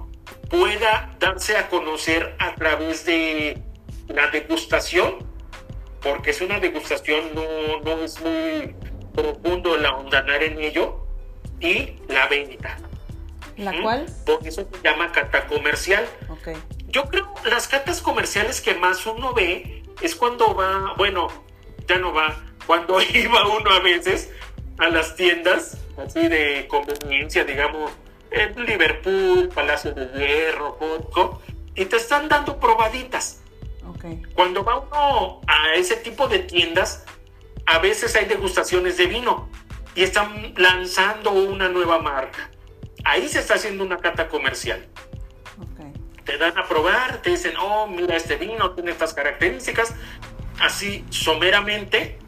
pueda darse a conocer a través de la degustación, porque es una degustación, no, no es muy profundo el ahondar en ello, y la venta. ¿La cual? Por eso se llama cata comercial. Okay. Yo creo las catas comerciales que más uno ve es cuando va, bueno, ya no va, cuando iba uno a veces a las tiendas así de conveniencia, digamos, en Liverpool, Palacio de Hierro, Costco, y te están dando probaditas. Okay. Cuando va uno a ese tipo de tiendas, a veces hay degustaciones de vino y están lanzando una nueva marca. Ahí se está haciendo una cata comercial. Okay. Te dan a probar, te dicen, oh, mira, este vino tiene estas características, así someramente,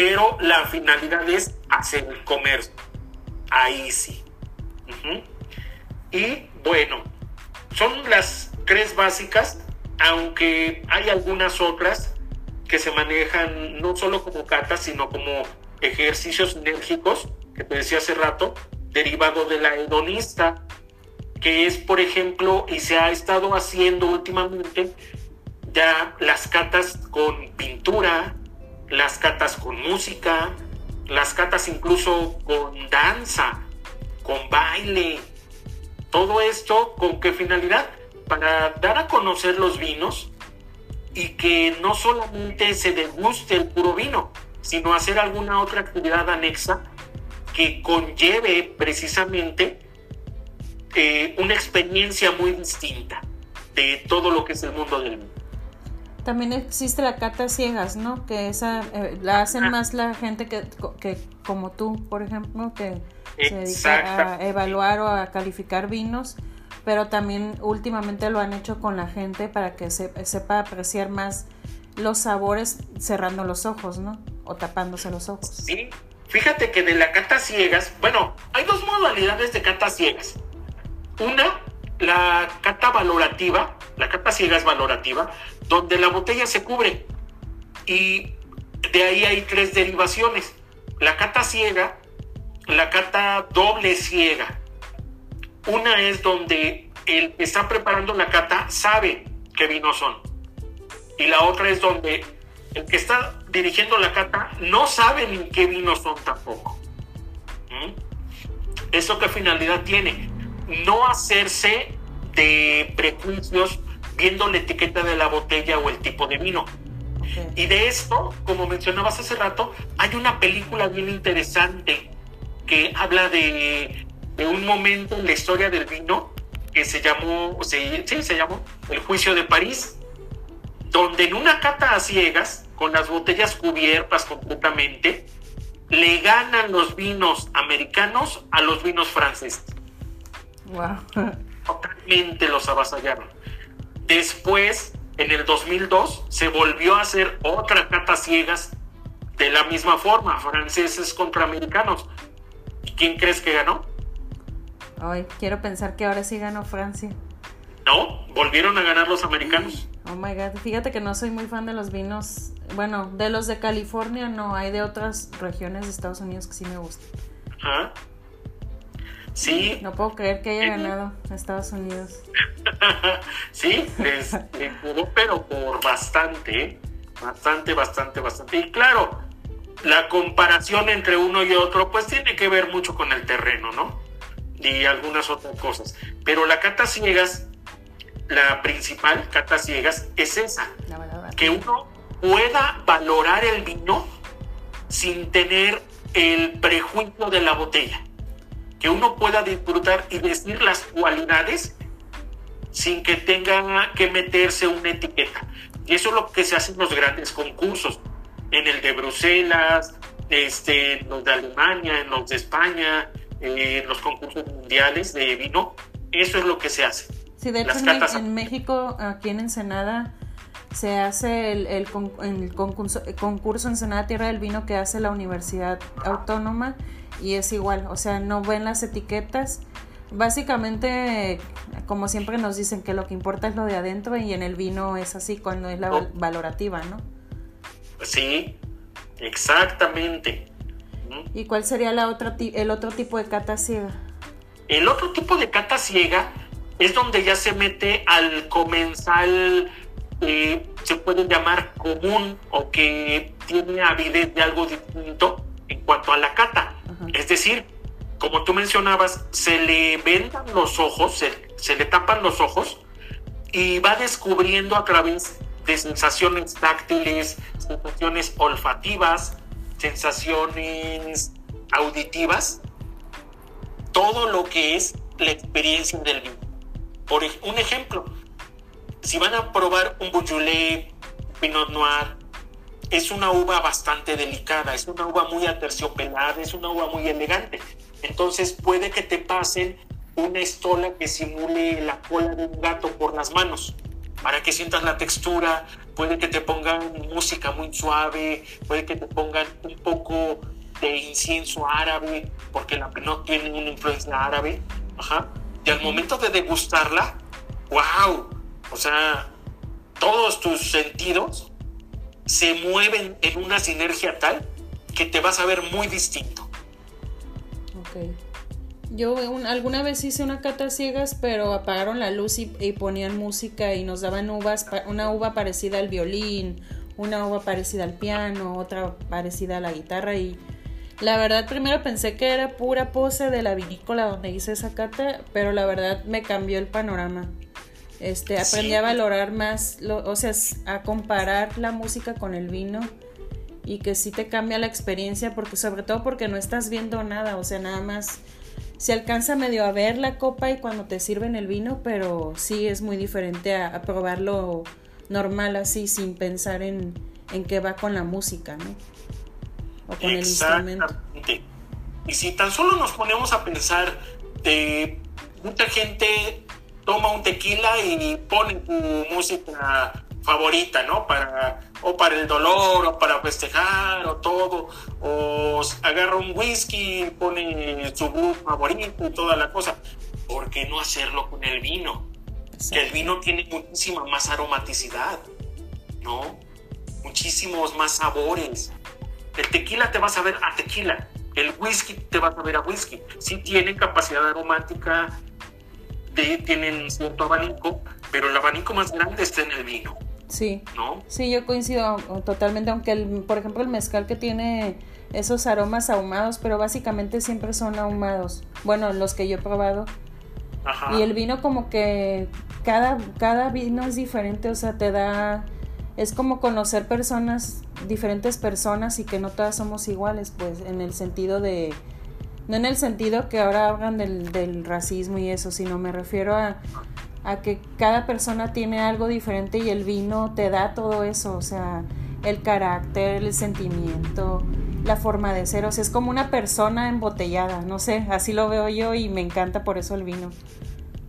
pero la finalidad es hacer el comercio. Ahí sí. Y bueno, son las tres básicas, aunque hay algunas otras que se manejan no solo como catas, sino como ejercicios enérgicos, que te decía hace rato, derivado de la hedonista, que es, por ejemplo, y se ha estado haciendo últimamente, ya las catas con pintura, las catas con música, las catas incluso con danza, con baile. Todo esto con qué finalidad? Para dar a conocer los vinos y que no solamente se deguste el puro vino, sino hacer alguna otra actividad anexa que conlleve precisamente eh, una experiencia muy distinta de todo lo que es el mundo del vino. También existe la cata ciegas, ¿no? Que esa eh, la hacen Ah. más la gente que, que como tú, por ejemplo, que se dedica a evaluar o a calificar vinos, pero también últimamente lo han hecho con la gente para que se, sepa apreciar más los sabores cerrando los ojos, ¿no? O tapándose los ojos. Sí, fíjate que de la cata ciegas, bueno, hay dos modalidades de cata ciegas. Una, la cata valorativa, la cata ciegas valorativa, donde la botella se cubre. Y de ahí hay tres derivaciones. La cata ciega, la cata doble ciega. Una es donde el que está preparando la cata sabe qué vinos son. Y la otra es donde el que está dirigiendo la cata no sabe ni qué vinos son tampoco. ¿Mm? ¿Eso qué finalidad tiene? No hacerse de prejuicios viendo la etiqueta de la botella o el tipo de vino. Y de esto, como mencionabas hace rato, hay una película bien interesante que habla de, de un momento en la historia del vino que se llamó, se, sí, se llamó El Juicio de París, donde en una cata a ciegas, con las botellas cubiertas completamente, le ganan los vinos americanos a los vinos franceses. Wow. Totalmente los avasallaron. Después, en el 2002, se volvió a hacer otra cata ciegas de la misma forma, franceses contra americanos. ¿Y quién crees que ganó? Ay, quiero pensar que ahora sí ganó Francia. No, volvieron a ganar los americanos. Oh my god, fíjate que no soy muy fan de los vinos. Bueno, de los de California no, hay de otras regiones de Estados Unidos que sí me gustan. ¿Ah? Sí, No puedo creer que haya Eh. ganado Estados Unidos. sí, les, les pudo, pero por bastante, ¿eh? bastante, bastante, bastante. Y claro, la comparación entre uno y otro, pues tiene que ver mucho con el terreno, ¿no? Y algunas otras cosas. Pero la cata ciegas, la principal cata ciegas, es esa, La verdad. que uno pueda valorar el vino sin tener el prejuicio de la botella. Que uno pueda disfrutar y decir las cualidades sin que tenga que meterse una etiqueta. Y eso es lo que se hace en los grandes concursos. En el de Bruselas, este, en los de Alemania, en los de España, eh, en los concursos mundiales de vino. Eso es lo que se hace. Sí, de hecho las en, catas- en México, aquí en Ensenada, se hace el, el el concurso, el concurso Ensenada Tierra del Vino que hace la Universidad Autónoma y es igual, o sea, no ven las etiquetas. Básicamente, como siempre nos dicen que lo que importa es lo de adentro y en el vino es así cuando es la val- valorativa, ¿no? Sí, exactamente. ¿Y cuál sería la otra, el otro tipo de cata ciega? El otro tipo de cata ciega es donde ya se mete al comensal, eh, se puede llamar común o que tiene avidez de algo distinto en cuanto a la cata. Es decir, como tú mencionabas, se le vendan los ojos, se, le tapan los ojos y va descubriendo a través de sensaciones táctiles, sensaciones olfativas, sensaciones auditivas, todo lo que es la experiencia del vino. Por un ejemplo, si van a probar un Beaujolais, Pinot Noir, es una uva bastante delicada, es una uva muy aterciopelada, es una uva muy elegante. Entonces puede que te pasen una estola que simule la cola de un gato por las manos para que sientas la textura, puede que te pongan música muy suave, puede que te pongan un poco de incienso árabe, porque la Pinot tiene una influencia árabe, ajá, y al momento de degustarla, wow, o sea, todos tus sentidos se mueven en una sinergia tal que te vas a ver muy distinto. Ok. Yo alguna vez hice una cata ciegas, pero apagaron la luz y, ponían música y nos daban uvas, una uva parecida al violín, una uva parecida al piano, otra parecida a la guitarra y la verdad primero pensé que era pura pose de la vinícola donde hice esa cata, pero la verdad me cambió el panorama. Este, aprendí a valorar más, o sea, a comparar la música con el vino y que sí te cambia la experiencia porque sobre todo porque no estás viendo nada, o sea, nada más se alcanza medio a ver la copa y cuando te sirven el vino, pero sí es muy diferente a, probarlo normal así, sin pensar en, en qué va con la música, ¿no? O con el instrumento. Y si tan solo nos ponemos a pensar de mucha gente toma un tequila y pone su música favorita, ¿no? Para, o para el dolor, o para festejar, o todo, o agarra un whisky y pone su grupo favorito y toda la cosa. ¿Por qué no hacerlo con el vino? Que el vino tiene muchísima más aromaticidad, ¿no? Muchísimos más sabores. El tequila te va a saber a tequila, el whisky te va a saber a whisky. Sí tiene capacidad aromática, de, tienen cierto abanico, pero el abanico más grande está en el vino. Sí. ¿No? Sí, yo coincido totalmente, aunque el, por ejemplo el mezcal que tiene esos aromas ahumados, pero básicamente siempre son ahumados. Bueno, los que yo he probado. Ajá. Y el vino como que cada, cada vino es diferente, o sea, te da... Es como conocer personas, diferentes personas y que no todas somos iguales, pues, en el sentido de... No en el sentido que ahora hablan del, del racismo y eso, sino me refiero a a que cada persona tiene algo diferente y el vino te da todo eso, o sea, el carácter, el sentimiento, la forma de ser, o sea, es como una persona embotellada, no sé, así lo veo yo y me encanta por eso el vino.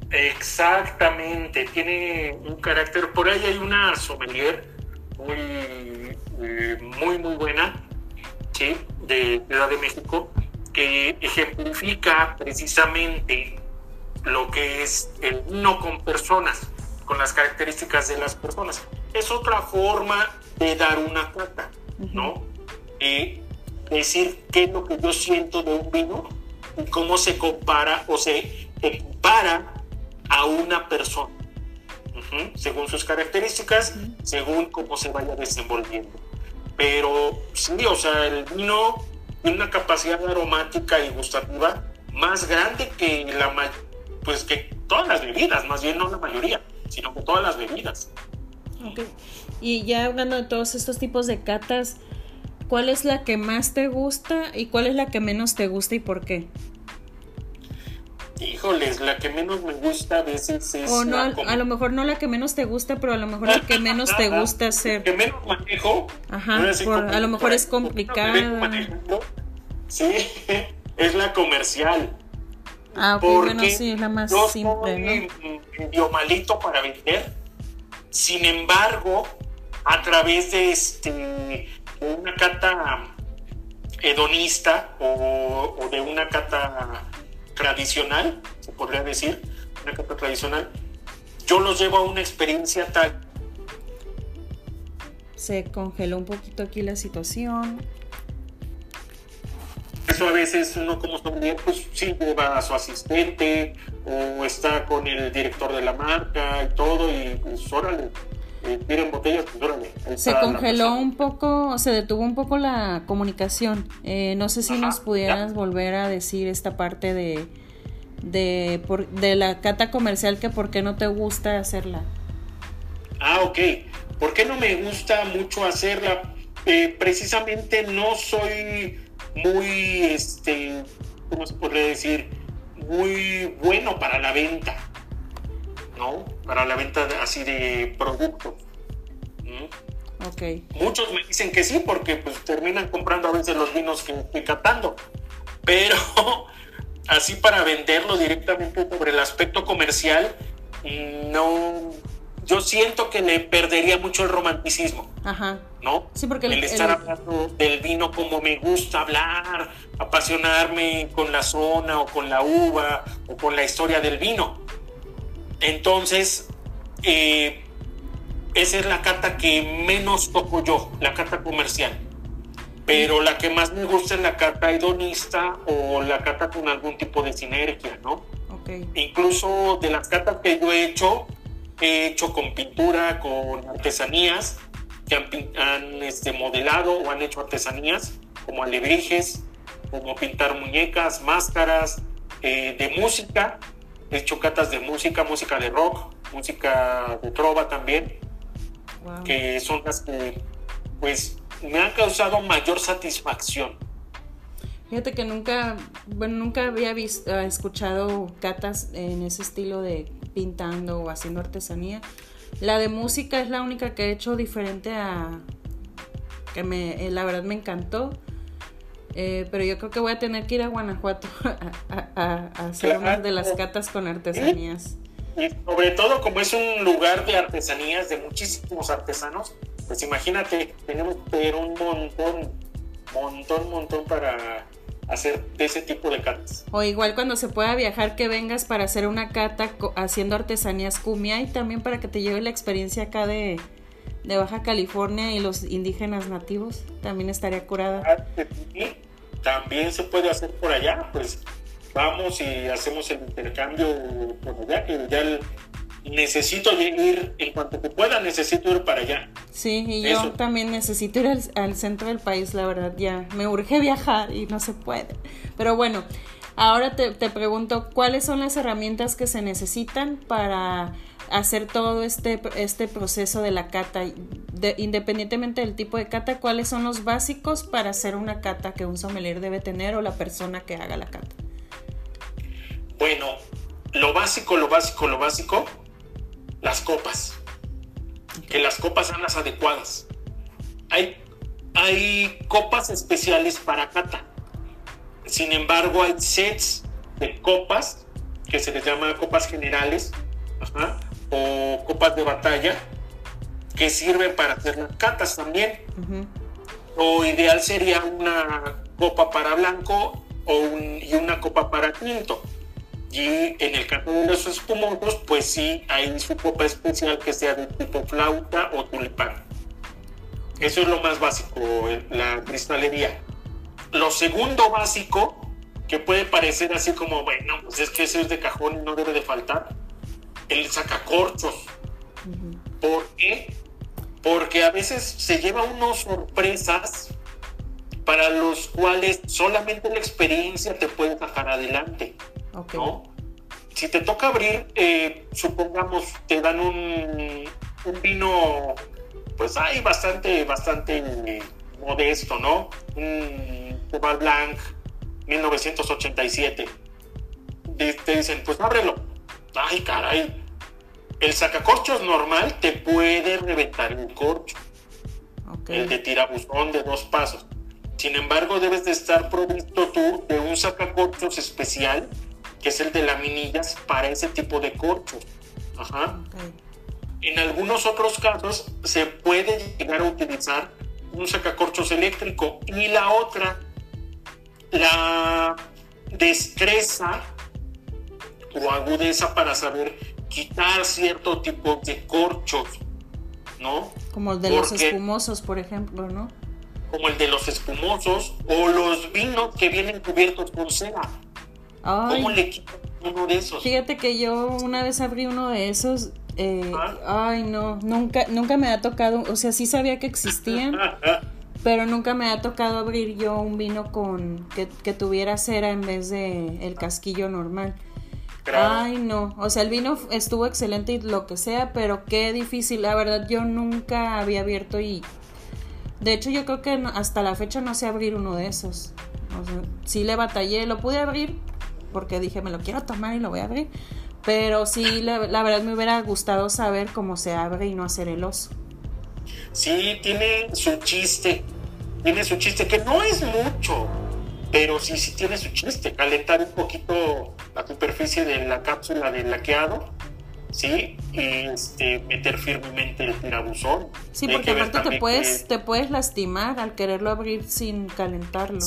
Exactamente, tiene un carácter, por ahí hay una sommelier muy, eh, muy, muy buena, ¿sí? de Ciudad de México, que ejemplifica precisamente lo que es el no con personas, con las características de las personas. Es otra forma de dar una cata, ¿no? Y decir qué es lo que yo siento de un vino y cómo se compara o se compara a una persona, según sus características, según cómo se vaya desenvolviendo. Pero sí, o sea, el vino una capacidad aromática y gustativa más grande que la pues que todas las bebidas, más bien no la mayoría, sino que todas las bebidas. Y ya hablando de todos estos tipos de catas, ¿cuál es la que más te gusta y cuál es la que menos te gusta y por qué? Híjoles, la que menos me gusta a veces es. O no, a lo mejor no la que menos te gusta, pero a lo mejor la que menos te gusta hacer. que menos manejo. Ajá, a lo mejor es complicada. Sí, es la comercial. Ah, bueno, sí, es la más simple, ¿no? malito para vender. Sin embargo, a través de este una cata hedonista o, o, de una cata tradicional, se podría decir, una cata tradicional, yo los llevo a una experiencia tal. Se congeló un poquito aquí la situación. eso a veces uno como sommelier, pues sí lleva a su asistente o está con el director de la marca y todo, y pues órale, tienen botellas, pues órale. Se congeló un poco, se detuvo un poco la comunicación. Eh, no sé si nos pudieras volver a decir esta parte de, de, por, de la cata comercial que por qué no te gusta hacerla. Ah, ok. ¿Por qué no me gusta mucho hacerla? Eh, precisamente no soy muy, este, ¿cómo se podría decir? Muy bueno para la venta, ¿no? Para la venta así de productos. Okay. Muchos me dicen que sí, porque pues terminan comprando a veces los vinos que estoy catando. Pero así para venderlo directamente sobre el aspecto comercial, no, yo siento que le perdería mucho el romanticismo. Ajá. ¿No? Sí, porque el, estar hablando del vino como me gusta hablar, apasionarme con la zona o con la uva o con la historia del vino. Entonces, eh, esa es la carta que menos toco yo, la carta comercial. Pero la que más me gusta es la carta hedonista o la carta con algún tipo de sinergia, ¿no? Okay. Incluso de las cartas que yo he hecho, he hecho con pintura, con artesanías, que han, este, modelado o han hecho artesanías, como alebrijes, como pintar muñecas, máscaras, eh, de música, he hecho catas de música, música de rock, música de trova también, que son las que pues me han causado mayor satisfacción. Fíjate que nunca, bueno, nunca había visto, escuchado catas en ese estilo de pintando o haciendo artesanía. La de música es la única que he hecho diferente a que me, eh, la verdad me encantó. Eh, pero yo creo que voy a tener que ir a Guanajuato a, hacer una de las catas con artesanías. Y sobre todo como es un lugar de artesanías de muchísimos artesanos, pues imagínate, tenemos pero un montón, montón, montón para hacer de ese tipo de catas. O igual cuando se pueda viajar que vengas para hacer una cata haciendo artesanías cumia y también para que te lleve la experiencia acá de, Baja California y los indígenas nativos, también estaría curada. Ah, también se puede hacer por allá, pues vamos y hacemos el intercambio por allá, que ya el, necesito ir, en cuanto te pueda, necesito ir para allá. Sí, y yo también necesito ir al, centro del país, la verdad, ya me urge viajar y no se puede. Pero bueno, ahora te, pregunto, ¿cuáles son las herramientas que se necesitan para hacer todo este, este proceso de la cata? independientemente del tipo de cata, ¿cuáles son los básicos para hacer una cata que un sommelier debe tener o la persona que haga la cata? Bueno, lo básico, lo básico, lo básico las copas. Que las copas sean las adecuadas. Hay, hay copas especiales para cata. Sin embargo, hay sets de copas que se les llama copas generales o copas de batalla que sirven para hacer las catas también. O ideal sería una copa para blanco o y una copa para tinto. Y en el caso de los espumosos, pues sí, hay su copa especial que sea de tipo flauta o tulipán. Eso es lo más básico, la cristalería. Lo segundo básico, que puede parecer así como, bueno, pues es que eso es de cajón y no debe de faltar, el sacacorchos. ¿Por qué? Porque a veces se lleva unas sorpresas para los cuales solamente la experiencia te puede sacar adelante. ¿no? Si te toca abrir, eh, supongamos, te dan un, un, vino, pues hay bastante, bastante modesto, ¿no? Un Cheval Blanc 1987. te dicen, pues ábrelo. Ay, caray. El sacacorchos normal te puede reventar un corcho. El de tirabuzón de dos pasos. Sin embargo, debes de estar provisto tú de un sacacorchos especial que es el de laminillas para ese tipo de corchos. Ajá. En algunos otros casos se puede llegar a utilizar un sacacorchos eléctrico y la otra, la destreza o agudeza para saber quitar cierto tipo de corchos, ¿no? Como el de los espumosos, por ejemplo, ¿no? como el de los espumosos o los vinos que vienen cubiertos con cera. ¿Cómo le quitas uno de esos? Fíjate que yo una vez abrí uno de esos. Eh, ay, no, nunca, nunca me ha tocado. O sea, sí sabía que existían. pero nunca me ha tocado abrir yo un vino con que, que tuviera cera en vez de el casquillo normal. Ay, no. O sea, el vino estuvo excelente y lo que sea, pero qué difícil. La verdad, yo nunca había abierto y. De hecho, yo creo que hasta la fecha no sé abrir uno de esos. O sea, sí le batallé, lo pude abrir porque dije, me lo quiero tomar y lo voy a abrir. Pero sí, la, la verdad me hubiera gustado saber cómo se abre y no hacer el oso. Sí, tiene su chiste. Tiene su chiste, que no es mucho pero sí, sí tiene su chiste, calentar un poquito la superficie de la cápsula del laqueado, ¿sí? Y este, meter firmemente el tirabuzón. Sí, porque aparte te puedes, te puedes lastimar al quererlo abrir sin calentarlo.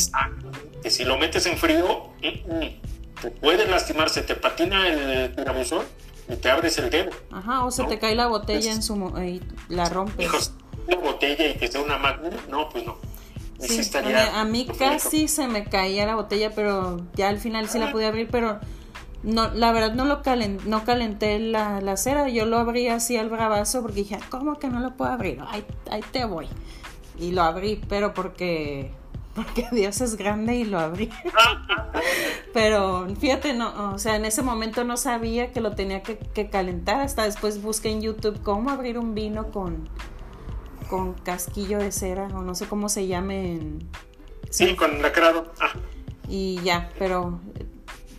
Que si lo metes en frío, mm, mm, te puedes lastimar, se te patina el tirabuzón y te abres el dedo. Ajá, o se te cae la botella en su y la rompes. la botella y que sea una magna, no, pues no. Sí, a mí casi se me caía la botella, pero ya al final sí la pude abrir, pero no, la verdad no lo no calenté la, la, cera, yo lo abrí así al bravazo porque dije, ¿cómo que no lo puedo abrir? Ahí, ahí te voy. Y lo abrí, pero porque porque Dios es grande y lo abrí. pero fíjate, no, o sea, en ese momento no sabía que lo tenía que, que calentar, hasta después busqué en YouTube cómo abrir un vino con con casquillo de cera, o no sé cómo se llame. En... Sí, con lacrado. Ah. Y ya, pero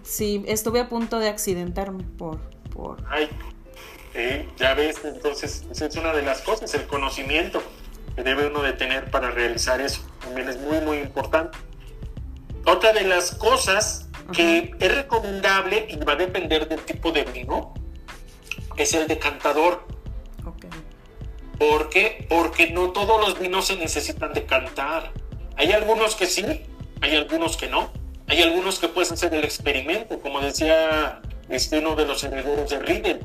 sí, estuve a punto de accidentarme por... por... Ay, ya ves, entonces esa es una de las cosas, el conocimiento que debe uno de tener para realizar eso. También es muy, muy importante. Otra de las cosas que es recomendable y va a depender del tipo de vino es el decantador. ¿Por qué? Porque no todos los vinos se necesitan decantar. Hay algunos que sí, hay algunos que no. Hay algunos que puedes hacer el experimento, como decía este, uno de los herederos de Riedel.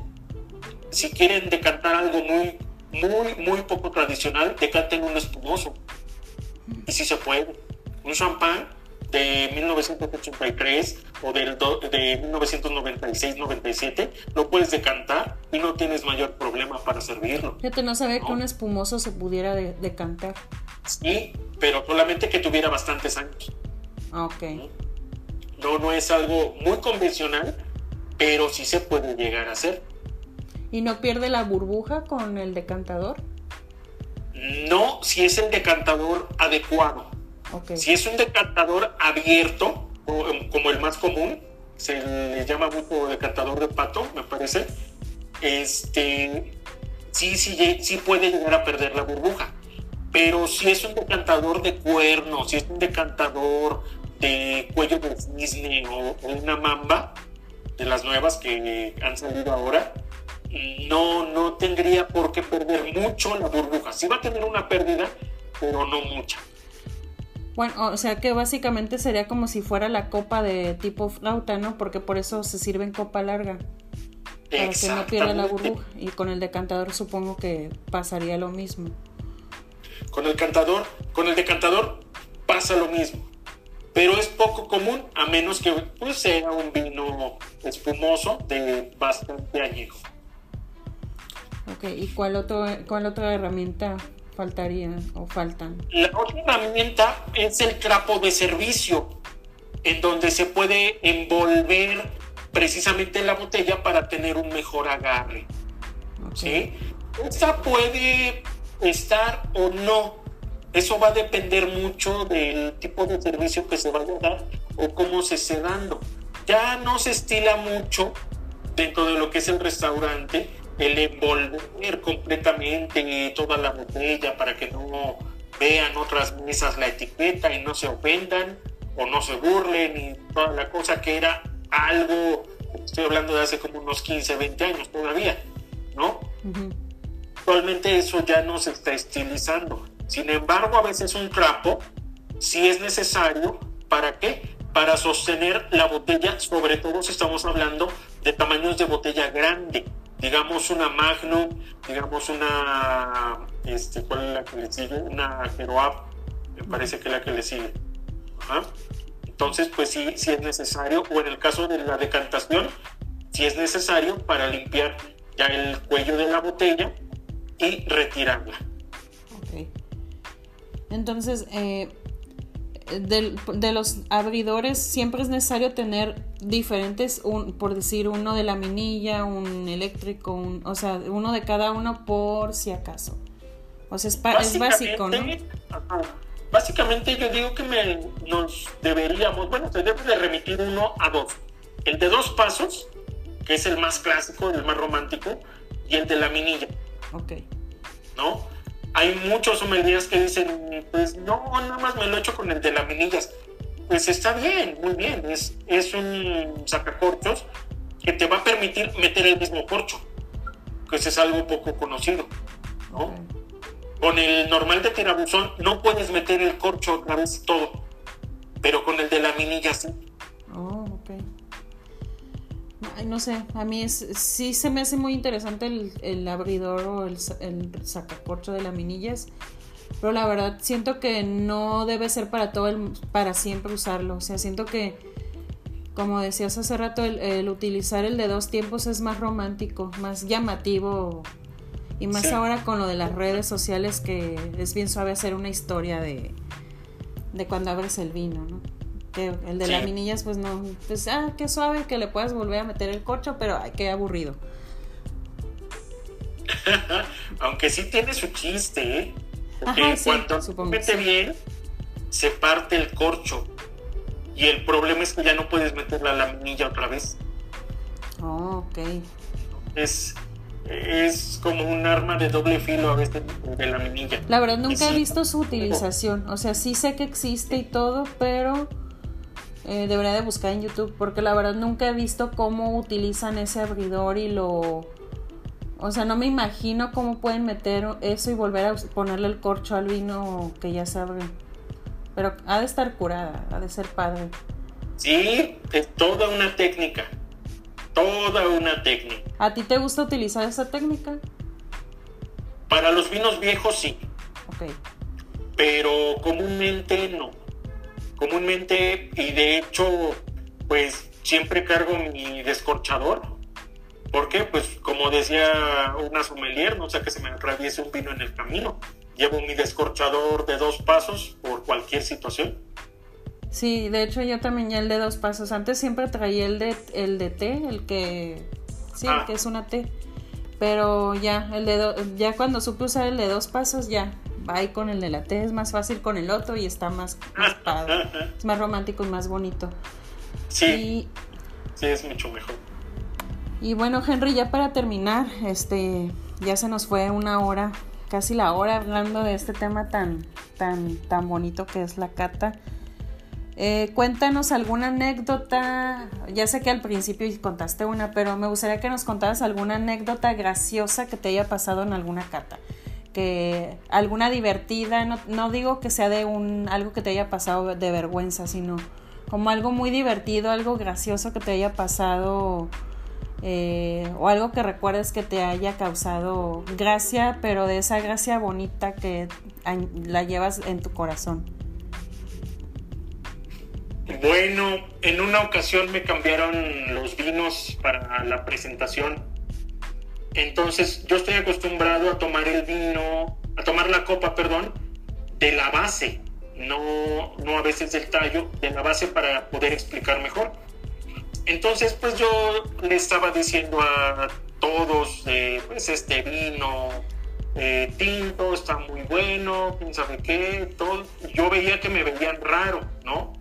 Si quieren decantar algo muy, muy, muy poco tradicional, decanten un espumoso. Y si se puede. Un champán de 1983 o del de 1996-97, lo puedes decantar y no tienes mayor problema para servirlo. Fíjate, no sabía que un espumoso se pudiera decantar. Sí, pero solamente que tuviera bastantes años. Ah, ok. No, no es algo muy convencional, pero sí se puede llegar a hacer. ¿Y no pierde la burbuja con el decantador? No, si es el decantador adecuado. Si es un decantador abierto, em, como el más común, se le llama mucho decantador de pato, me parece, este, sí, sí, sí puede llegar a perder la burbuja. Pero si es un decantador de cuerno, si es un decantador de cuello de cisne o, una mamba, de las nuevas que han salido ahora, no, no tendría por qué perder mucho la burbuja. Sí va a tener una pérdida, pero no mucha. Bueno, o sea que básicamente sería como si fuera la copa de tipo flauta, ¿no? Porque por eso se sirve en copa larga. Para que no pierda la burbuja. Y con el decantador supongo que pasaría lo mismo. Con el cantador, con el decantador pasa lo mismo. Pero es poco común a menos que pues, sea un vino espumoso de bastante añejo. Ok, ¿y cuál, otro, cuál otra herramienta faltarían o faltan? La otra herramienta es el trapo de servicio, en donde se puede envolver precisamente la botella para tener un mejor agarre. Esta puede estar o no. Eso va a depender mucho del tipo de servicio que se vaya a dar o cómo se esté dando. Ya no se estila mucho dentro de lo que es el restaurante el envolver completamente toda la botella para que no vean otras mesas la etiqueta y no se ofendan o no se burlen y toda la cosa que era algo, estoy hablando de hace como unos 15, 20 años todavía, ¿no? Actualmente eso ya no se está estilizando. Sin embargo, a veces un trapo si es necesario, ¿para qué? Para sostener la botella, sobre todo si estamos hablando de tamaños de botella grande digamos una Magnum, digamos una, este, ¿cuál es la que le sigue? Una Heroap me parece que la que le sigue. Entonces, pues sí, sí es necesario, o en el caso de la decantación, si es necesario para limpiar ya el cuello de la botella y retirarla. Ok. Entonces, eh, de, los abridores siempre es necesario tener diferentes, un, por decir, uno de la minilla, un eléctrico, un, o sea, uno de cada uno por si acaso. O sea, es, básico, ¿no? Básicamente yo digo que nos deberíamos, bueno, se debe de remitir uno a dos. El de dos pasos, que es el más clásico, el más romántico, y el de la minilla. Ok. ¿No? Hay muchos sommeliers que dicen, pues no, nada más me lo echo con el de laminillas. Pues está bien, muy bien. Es, es un sacacorchos que te va a permitir meter el mismo corcho, que es algo poco conocido. ¿no? Con el normal de tirabuzón no puedes meter el corcho otra vez todo, pero con el de laminilla sí. Ok. no sé, a mí es, sí se me hace muy interesante el, abridor o el, el sacacorcho de laminillas, pero la verdad siento que no debe ser para todo el, para siempre usarlo, o sea, siento que como decías hace rato, el, utilizar el de dos tiempos es más romántico, más llamativo y más ahora con lo de las redes sociales que es bien suave hacer una historia de, de cuando abres el vino, ¿no? Que el de las minillas, pues no, pues ah, qué suave que le puedas volver a meter el corcho, pero ay, qué aburrido. Aunque sí tiene su chiste, ¿eh? Porque cuando se mete bien, se parte el corcho. Y el problema es que ya no puedes meter la laminilla otra vez. Oh, ok. Es, es como un arma de doble filo a veces de la minilla. La verdad nunca he visto su utilización, o sea, sí sé que existe y todo, pero eh, debería de buscar en YouTube porque la verdad nunca he visto cómo utilizan ese abridor y lo... O sea, no me imagino cómo pueden meter eso y volver a ponerle el corcho al vino que ya se abre. Pero ha de estar curada, ha de ser padre. Sí, es toda una técnica toda una técnica. ¿A ti te gusta utilizar esa técnica? Para los vinos viejos sí. Ok. Pero comúnmente no. Comúnmente, y de hecho, pues siempre cargo mi descorchador. ¿Por qué? Pues como decía una sommelier, no sea que se me atraviese un vino en el camino. Llevo mi descorchador de dos pasos por cualquier situación. Sí, de hecho yo también ya el de dos pasos. Antes siempre traía el de el de T, el que sí, el ah. que es una T. Pero ya el de ya cuando supe usar el de dos pasos ya va ahí con el de la T, es más fácil con el otro y está más, más padre. es más romántico y más bonito. Sí. sí, es mucho mejor. Y bueno, Henry, ya para terminar, este ya se nos fue una hora, casi la hora hablando de este tema tan tan tan bonito que es la cata. Eh, cuéntanos alguna anécdota, ya sé que al principio contaste una, pero me gustaría que nos contaras alguna anécdota graciosa que te haya pasado en alguna cata, que alguna divertida, no, digo que sea de un algo que te haya pasado de vergüenza, sino como algo muy divertido, algo gracioso que te haya pasado eh, o algo que recuerdes que te haya causado gracia, pero de esa gracia bonita que la llevas en tu corazón. Bueno, en una ocasión me cambiaron los vinos para la presentación. Entonces yo estoy acostumbrado a tomar el vino, a tomar la copa, perdón, de la base, no, no a veces del tallo, de la base para poder explicar mejor. Entonces pues yo le estaba diciendo a todos, eh, pues este vino eh, tinto está muy bueno, quién sabe qué, todo. Yo veía que me veían raro, ¿no?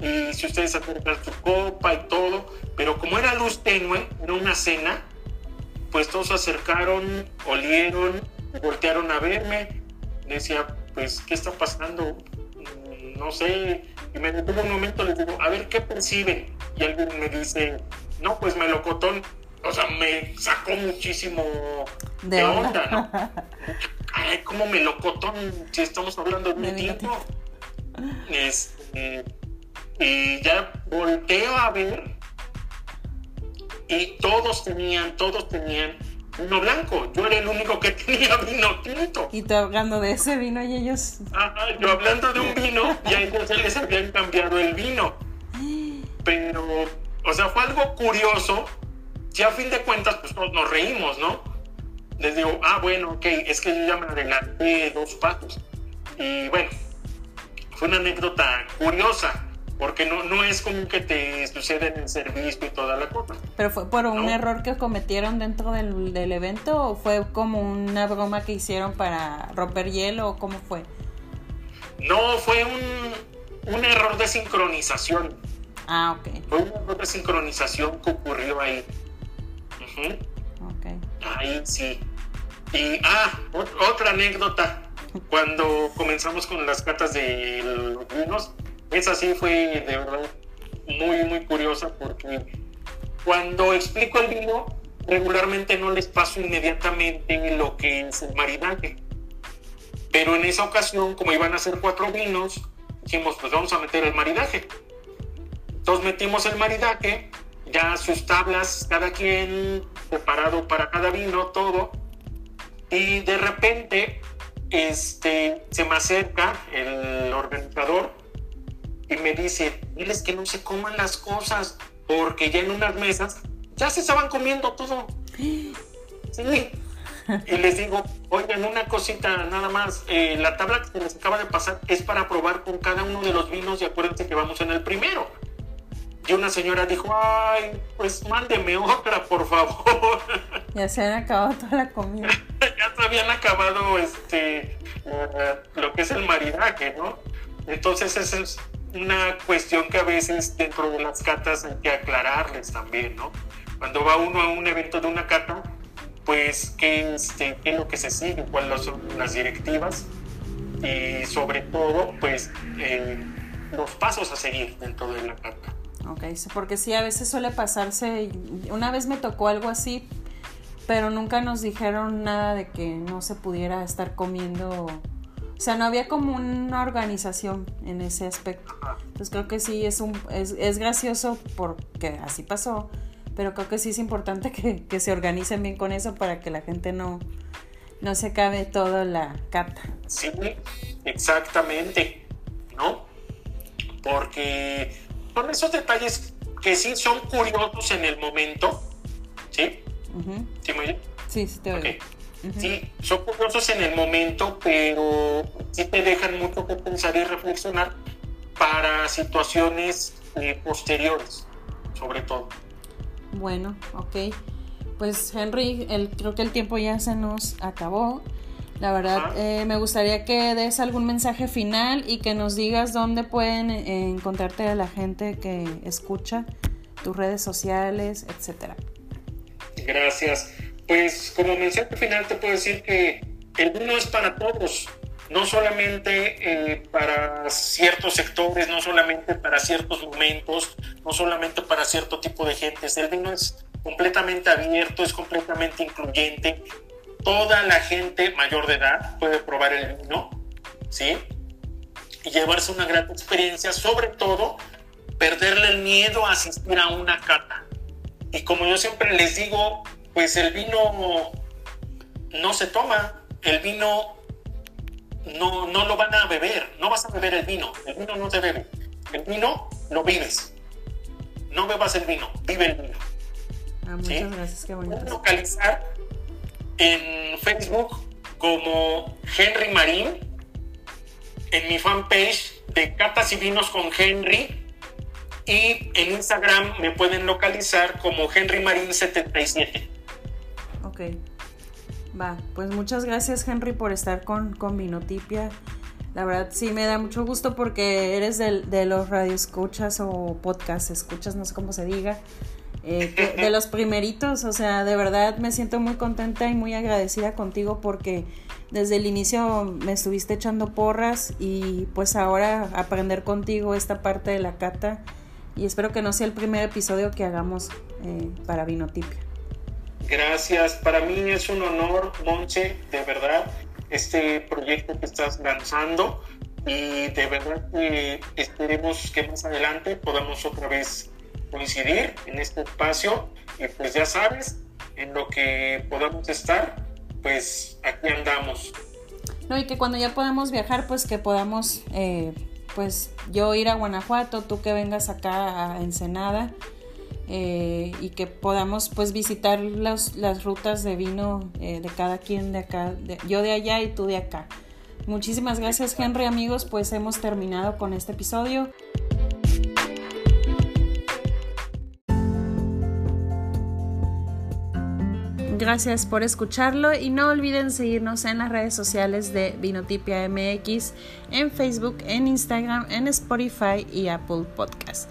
y si ustedes acercan su copa y todo, pero como era luz tenue, era una cena, pues todos se acercaron, olieron, voltearon a verme, decía, pues, ¿qué está pasando? Mm, no sé, y me detuve un momento, les digo, a ver, ¿qué perciben? Y alguien me dice, no, pues melocotón, o sea, me sacó muchísimo de, onda, ¿no? Ay, ¿cómo melocotón? Si estamos hablando de un tiempo. Este, y ya volteo a ver y todos tenían, todos tenían vino blanco. Yo era el único que tenía vino tinto. Y tú hablando de ese vino y ellos. Ajá, yo hablando de un vino y a ellos ya les habían cambiado el vino. Pero, o sea, fue algo curioso. Y a fin de cuentas, pues todos nos reímos, ¿no? Les digo, ah, bueno, ok, es que yo ya me adelanté dos pasos. Y bueno, fue una anécdota curiosa porque no, no es como que te sucede en el servicio y toda la cosa. ¿Pero fue por un error que cometieron dentro del, del, evento o fue como una broma que hicieron para romper hielo o cómo fue? No, fue un, un error de sincronización. Ah, ok. Fue un error de sincronización que ocurrió ahí. Ok. Ahí sí. Y, ah, otra anécdota. Cuando comenzamos con las catas de los vinos, esa sí fue de verdad muy, muy curiosa porque cuando explico el vino, regularmente no les paso inmediatamente lo que es el maridaje. Pero en esa ocasión, como iban a ser cuatro vinos, dijimos, pues vamos a meter el maridaje. Entonces metimos el maridaje, ya sus tablas, cada quien preparado para cada vino, todo. Y de repente este, se me acerca el organizador y me dice, diles que no se coman las cosas, porque ya en unas mesas ya se estaban comiendo todo. Sí. Y les digo, oigan, una cosita nada más, eh, la tabla que se les acaba de pasar es para probar con cada uno de los vinos y acuérdense que vamos en el primero. Y una señora dijo, ay, pues mándeme otra, por favor. Ya se han acabado toda la comida. ya se habían acabado este, uh, lo que es el maridaje, ¿no? Entonces ese es una cuestión que a veces dentro de las catas hay que aclararles también, ¿no? Cuando va uno a un evento de una cata, pues qué, este, qué es lo que se sigue, cuáles son las directivas y sobre todo, pues eh, los pasos a seguir dentro de la cata. Ok, porque sí, a veces suele pasarse, una vez me tocó algo así, pero nunca nos dijeron nada de que no se pudiera estar comiendo o sea, no había como una organización en ese aspecto. Entonces creo que sí es, un, es, es gracioso porque así pasó, pero creo que sí es importante que, que, se organicen bien con eso para que la gente no, no se acabe toda la cata. Sí, exactamente, ¿no? Porque son esos detalles que sí son curiosos en el momento, ¿sí? ¿Sí me oye? Sí, sí te Sí, son curiosos en el momento, pero sí te dejan mucho que pensar y reflexionar para situaciones eh, posteriores, sobre todo. Bueno, ok. Pues Henry, el, creo que el tiempo ya se nos acabó. La verdad, eh, me gustaría que des algún mensaje final y que nos digas dónde pueden eh, encontrarte la gente que escucha, tus redes sociales, etcétera. Gracias. Pues como mensaje final te puedo decir que el vino es para todos, no solamente eh, para ciertos sectores, no solamente para ciertos momentos, no solamente para cierto tipo de gente. El vino es completamente abierto, es completamente incluyente. Toda la gente mayor de edad puede probar el vino, ¿sí? Y llevarse una gran experiencia, sobre todo perderle el miedo a asistir a una cata. Y como yo siempre les digo, pues el vino no se toma, el vino no, no lo van a beber, no vas a beber el vino, el vino no te bebe, el vino lo vives. No bebas el vino, vive el vino. Ah, muchas gracias, qué bonito. localizar en Facebook como Henry Marín, en mi fanpage de Catas y Vinos con Henry, y en Instagram me pueden localizar como Henry Marín 77. Ok. Va, pues muchas gracias Henry por estar con, con Vinotipia. La verdad sí me da mucho gusto porque eres de, de los escuchas o podcast escuchas, no sé cómo se diga, eh, de los primeritos. O sea, de verdad me siento muy contenta y muy agradecida contigo porque desde el inicio me estuviste echando porras y pues ahora aprender contigo esta parte de la cata y espero que no sea el primer episodio que hagamos eh, para Vinotipia. Gracias, para mí es un honor, Monche, de verdad, este proyecto que estás lanzando y de verdad que esperemos que más adelante podamos otra vez coincidir en este espacio y pues ya sabes, en lo que podamos estar, pues aquí andamos. No, y que cuando ya podamos viajar, pues que podamos, eh, pues yo ir a Guanajuato, tú que vengas acá a Ensenada eh, y que podamos pues visitar las rutas de vino eh, de cada quien de acá, yo de allá y tú de acá. Muchísimas gracias Henry amigos, pues hemos terminado con este episodio. Gracias por escucharlo y no olviden seguirnos en las redes sociales de Vinotipia MX, en Facebook, en Instagram, en Spotify y Apple Podcast.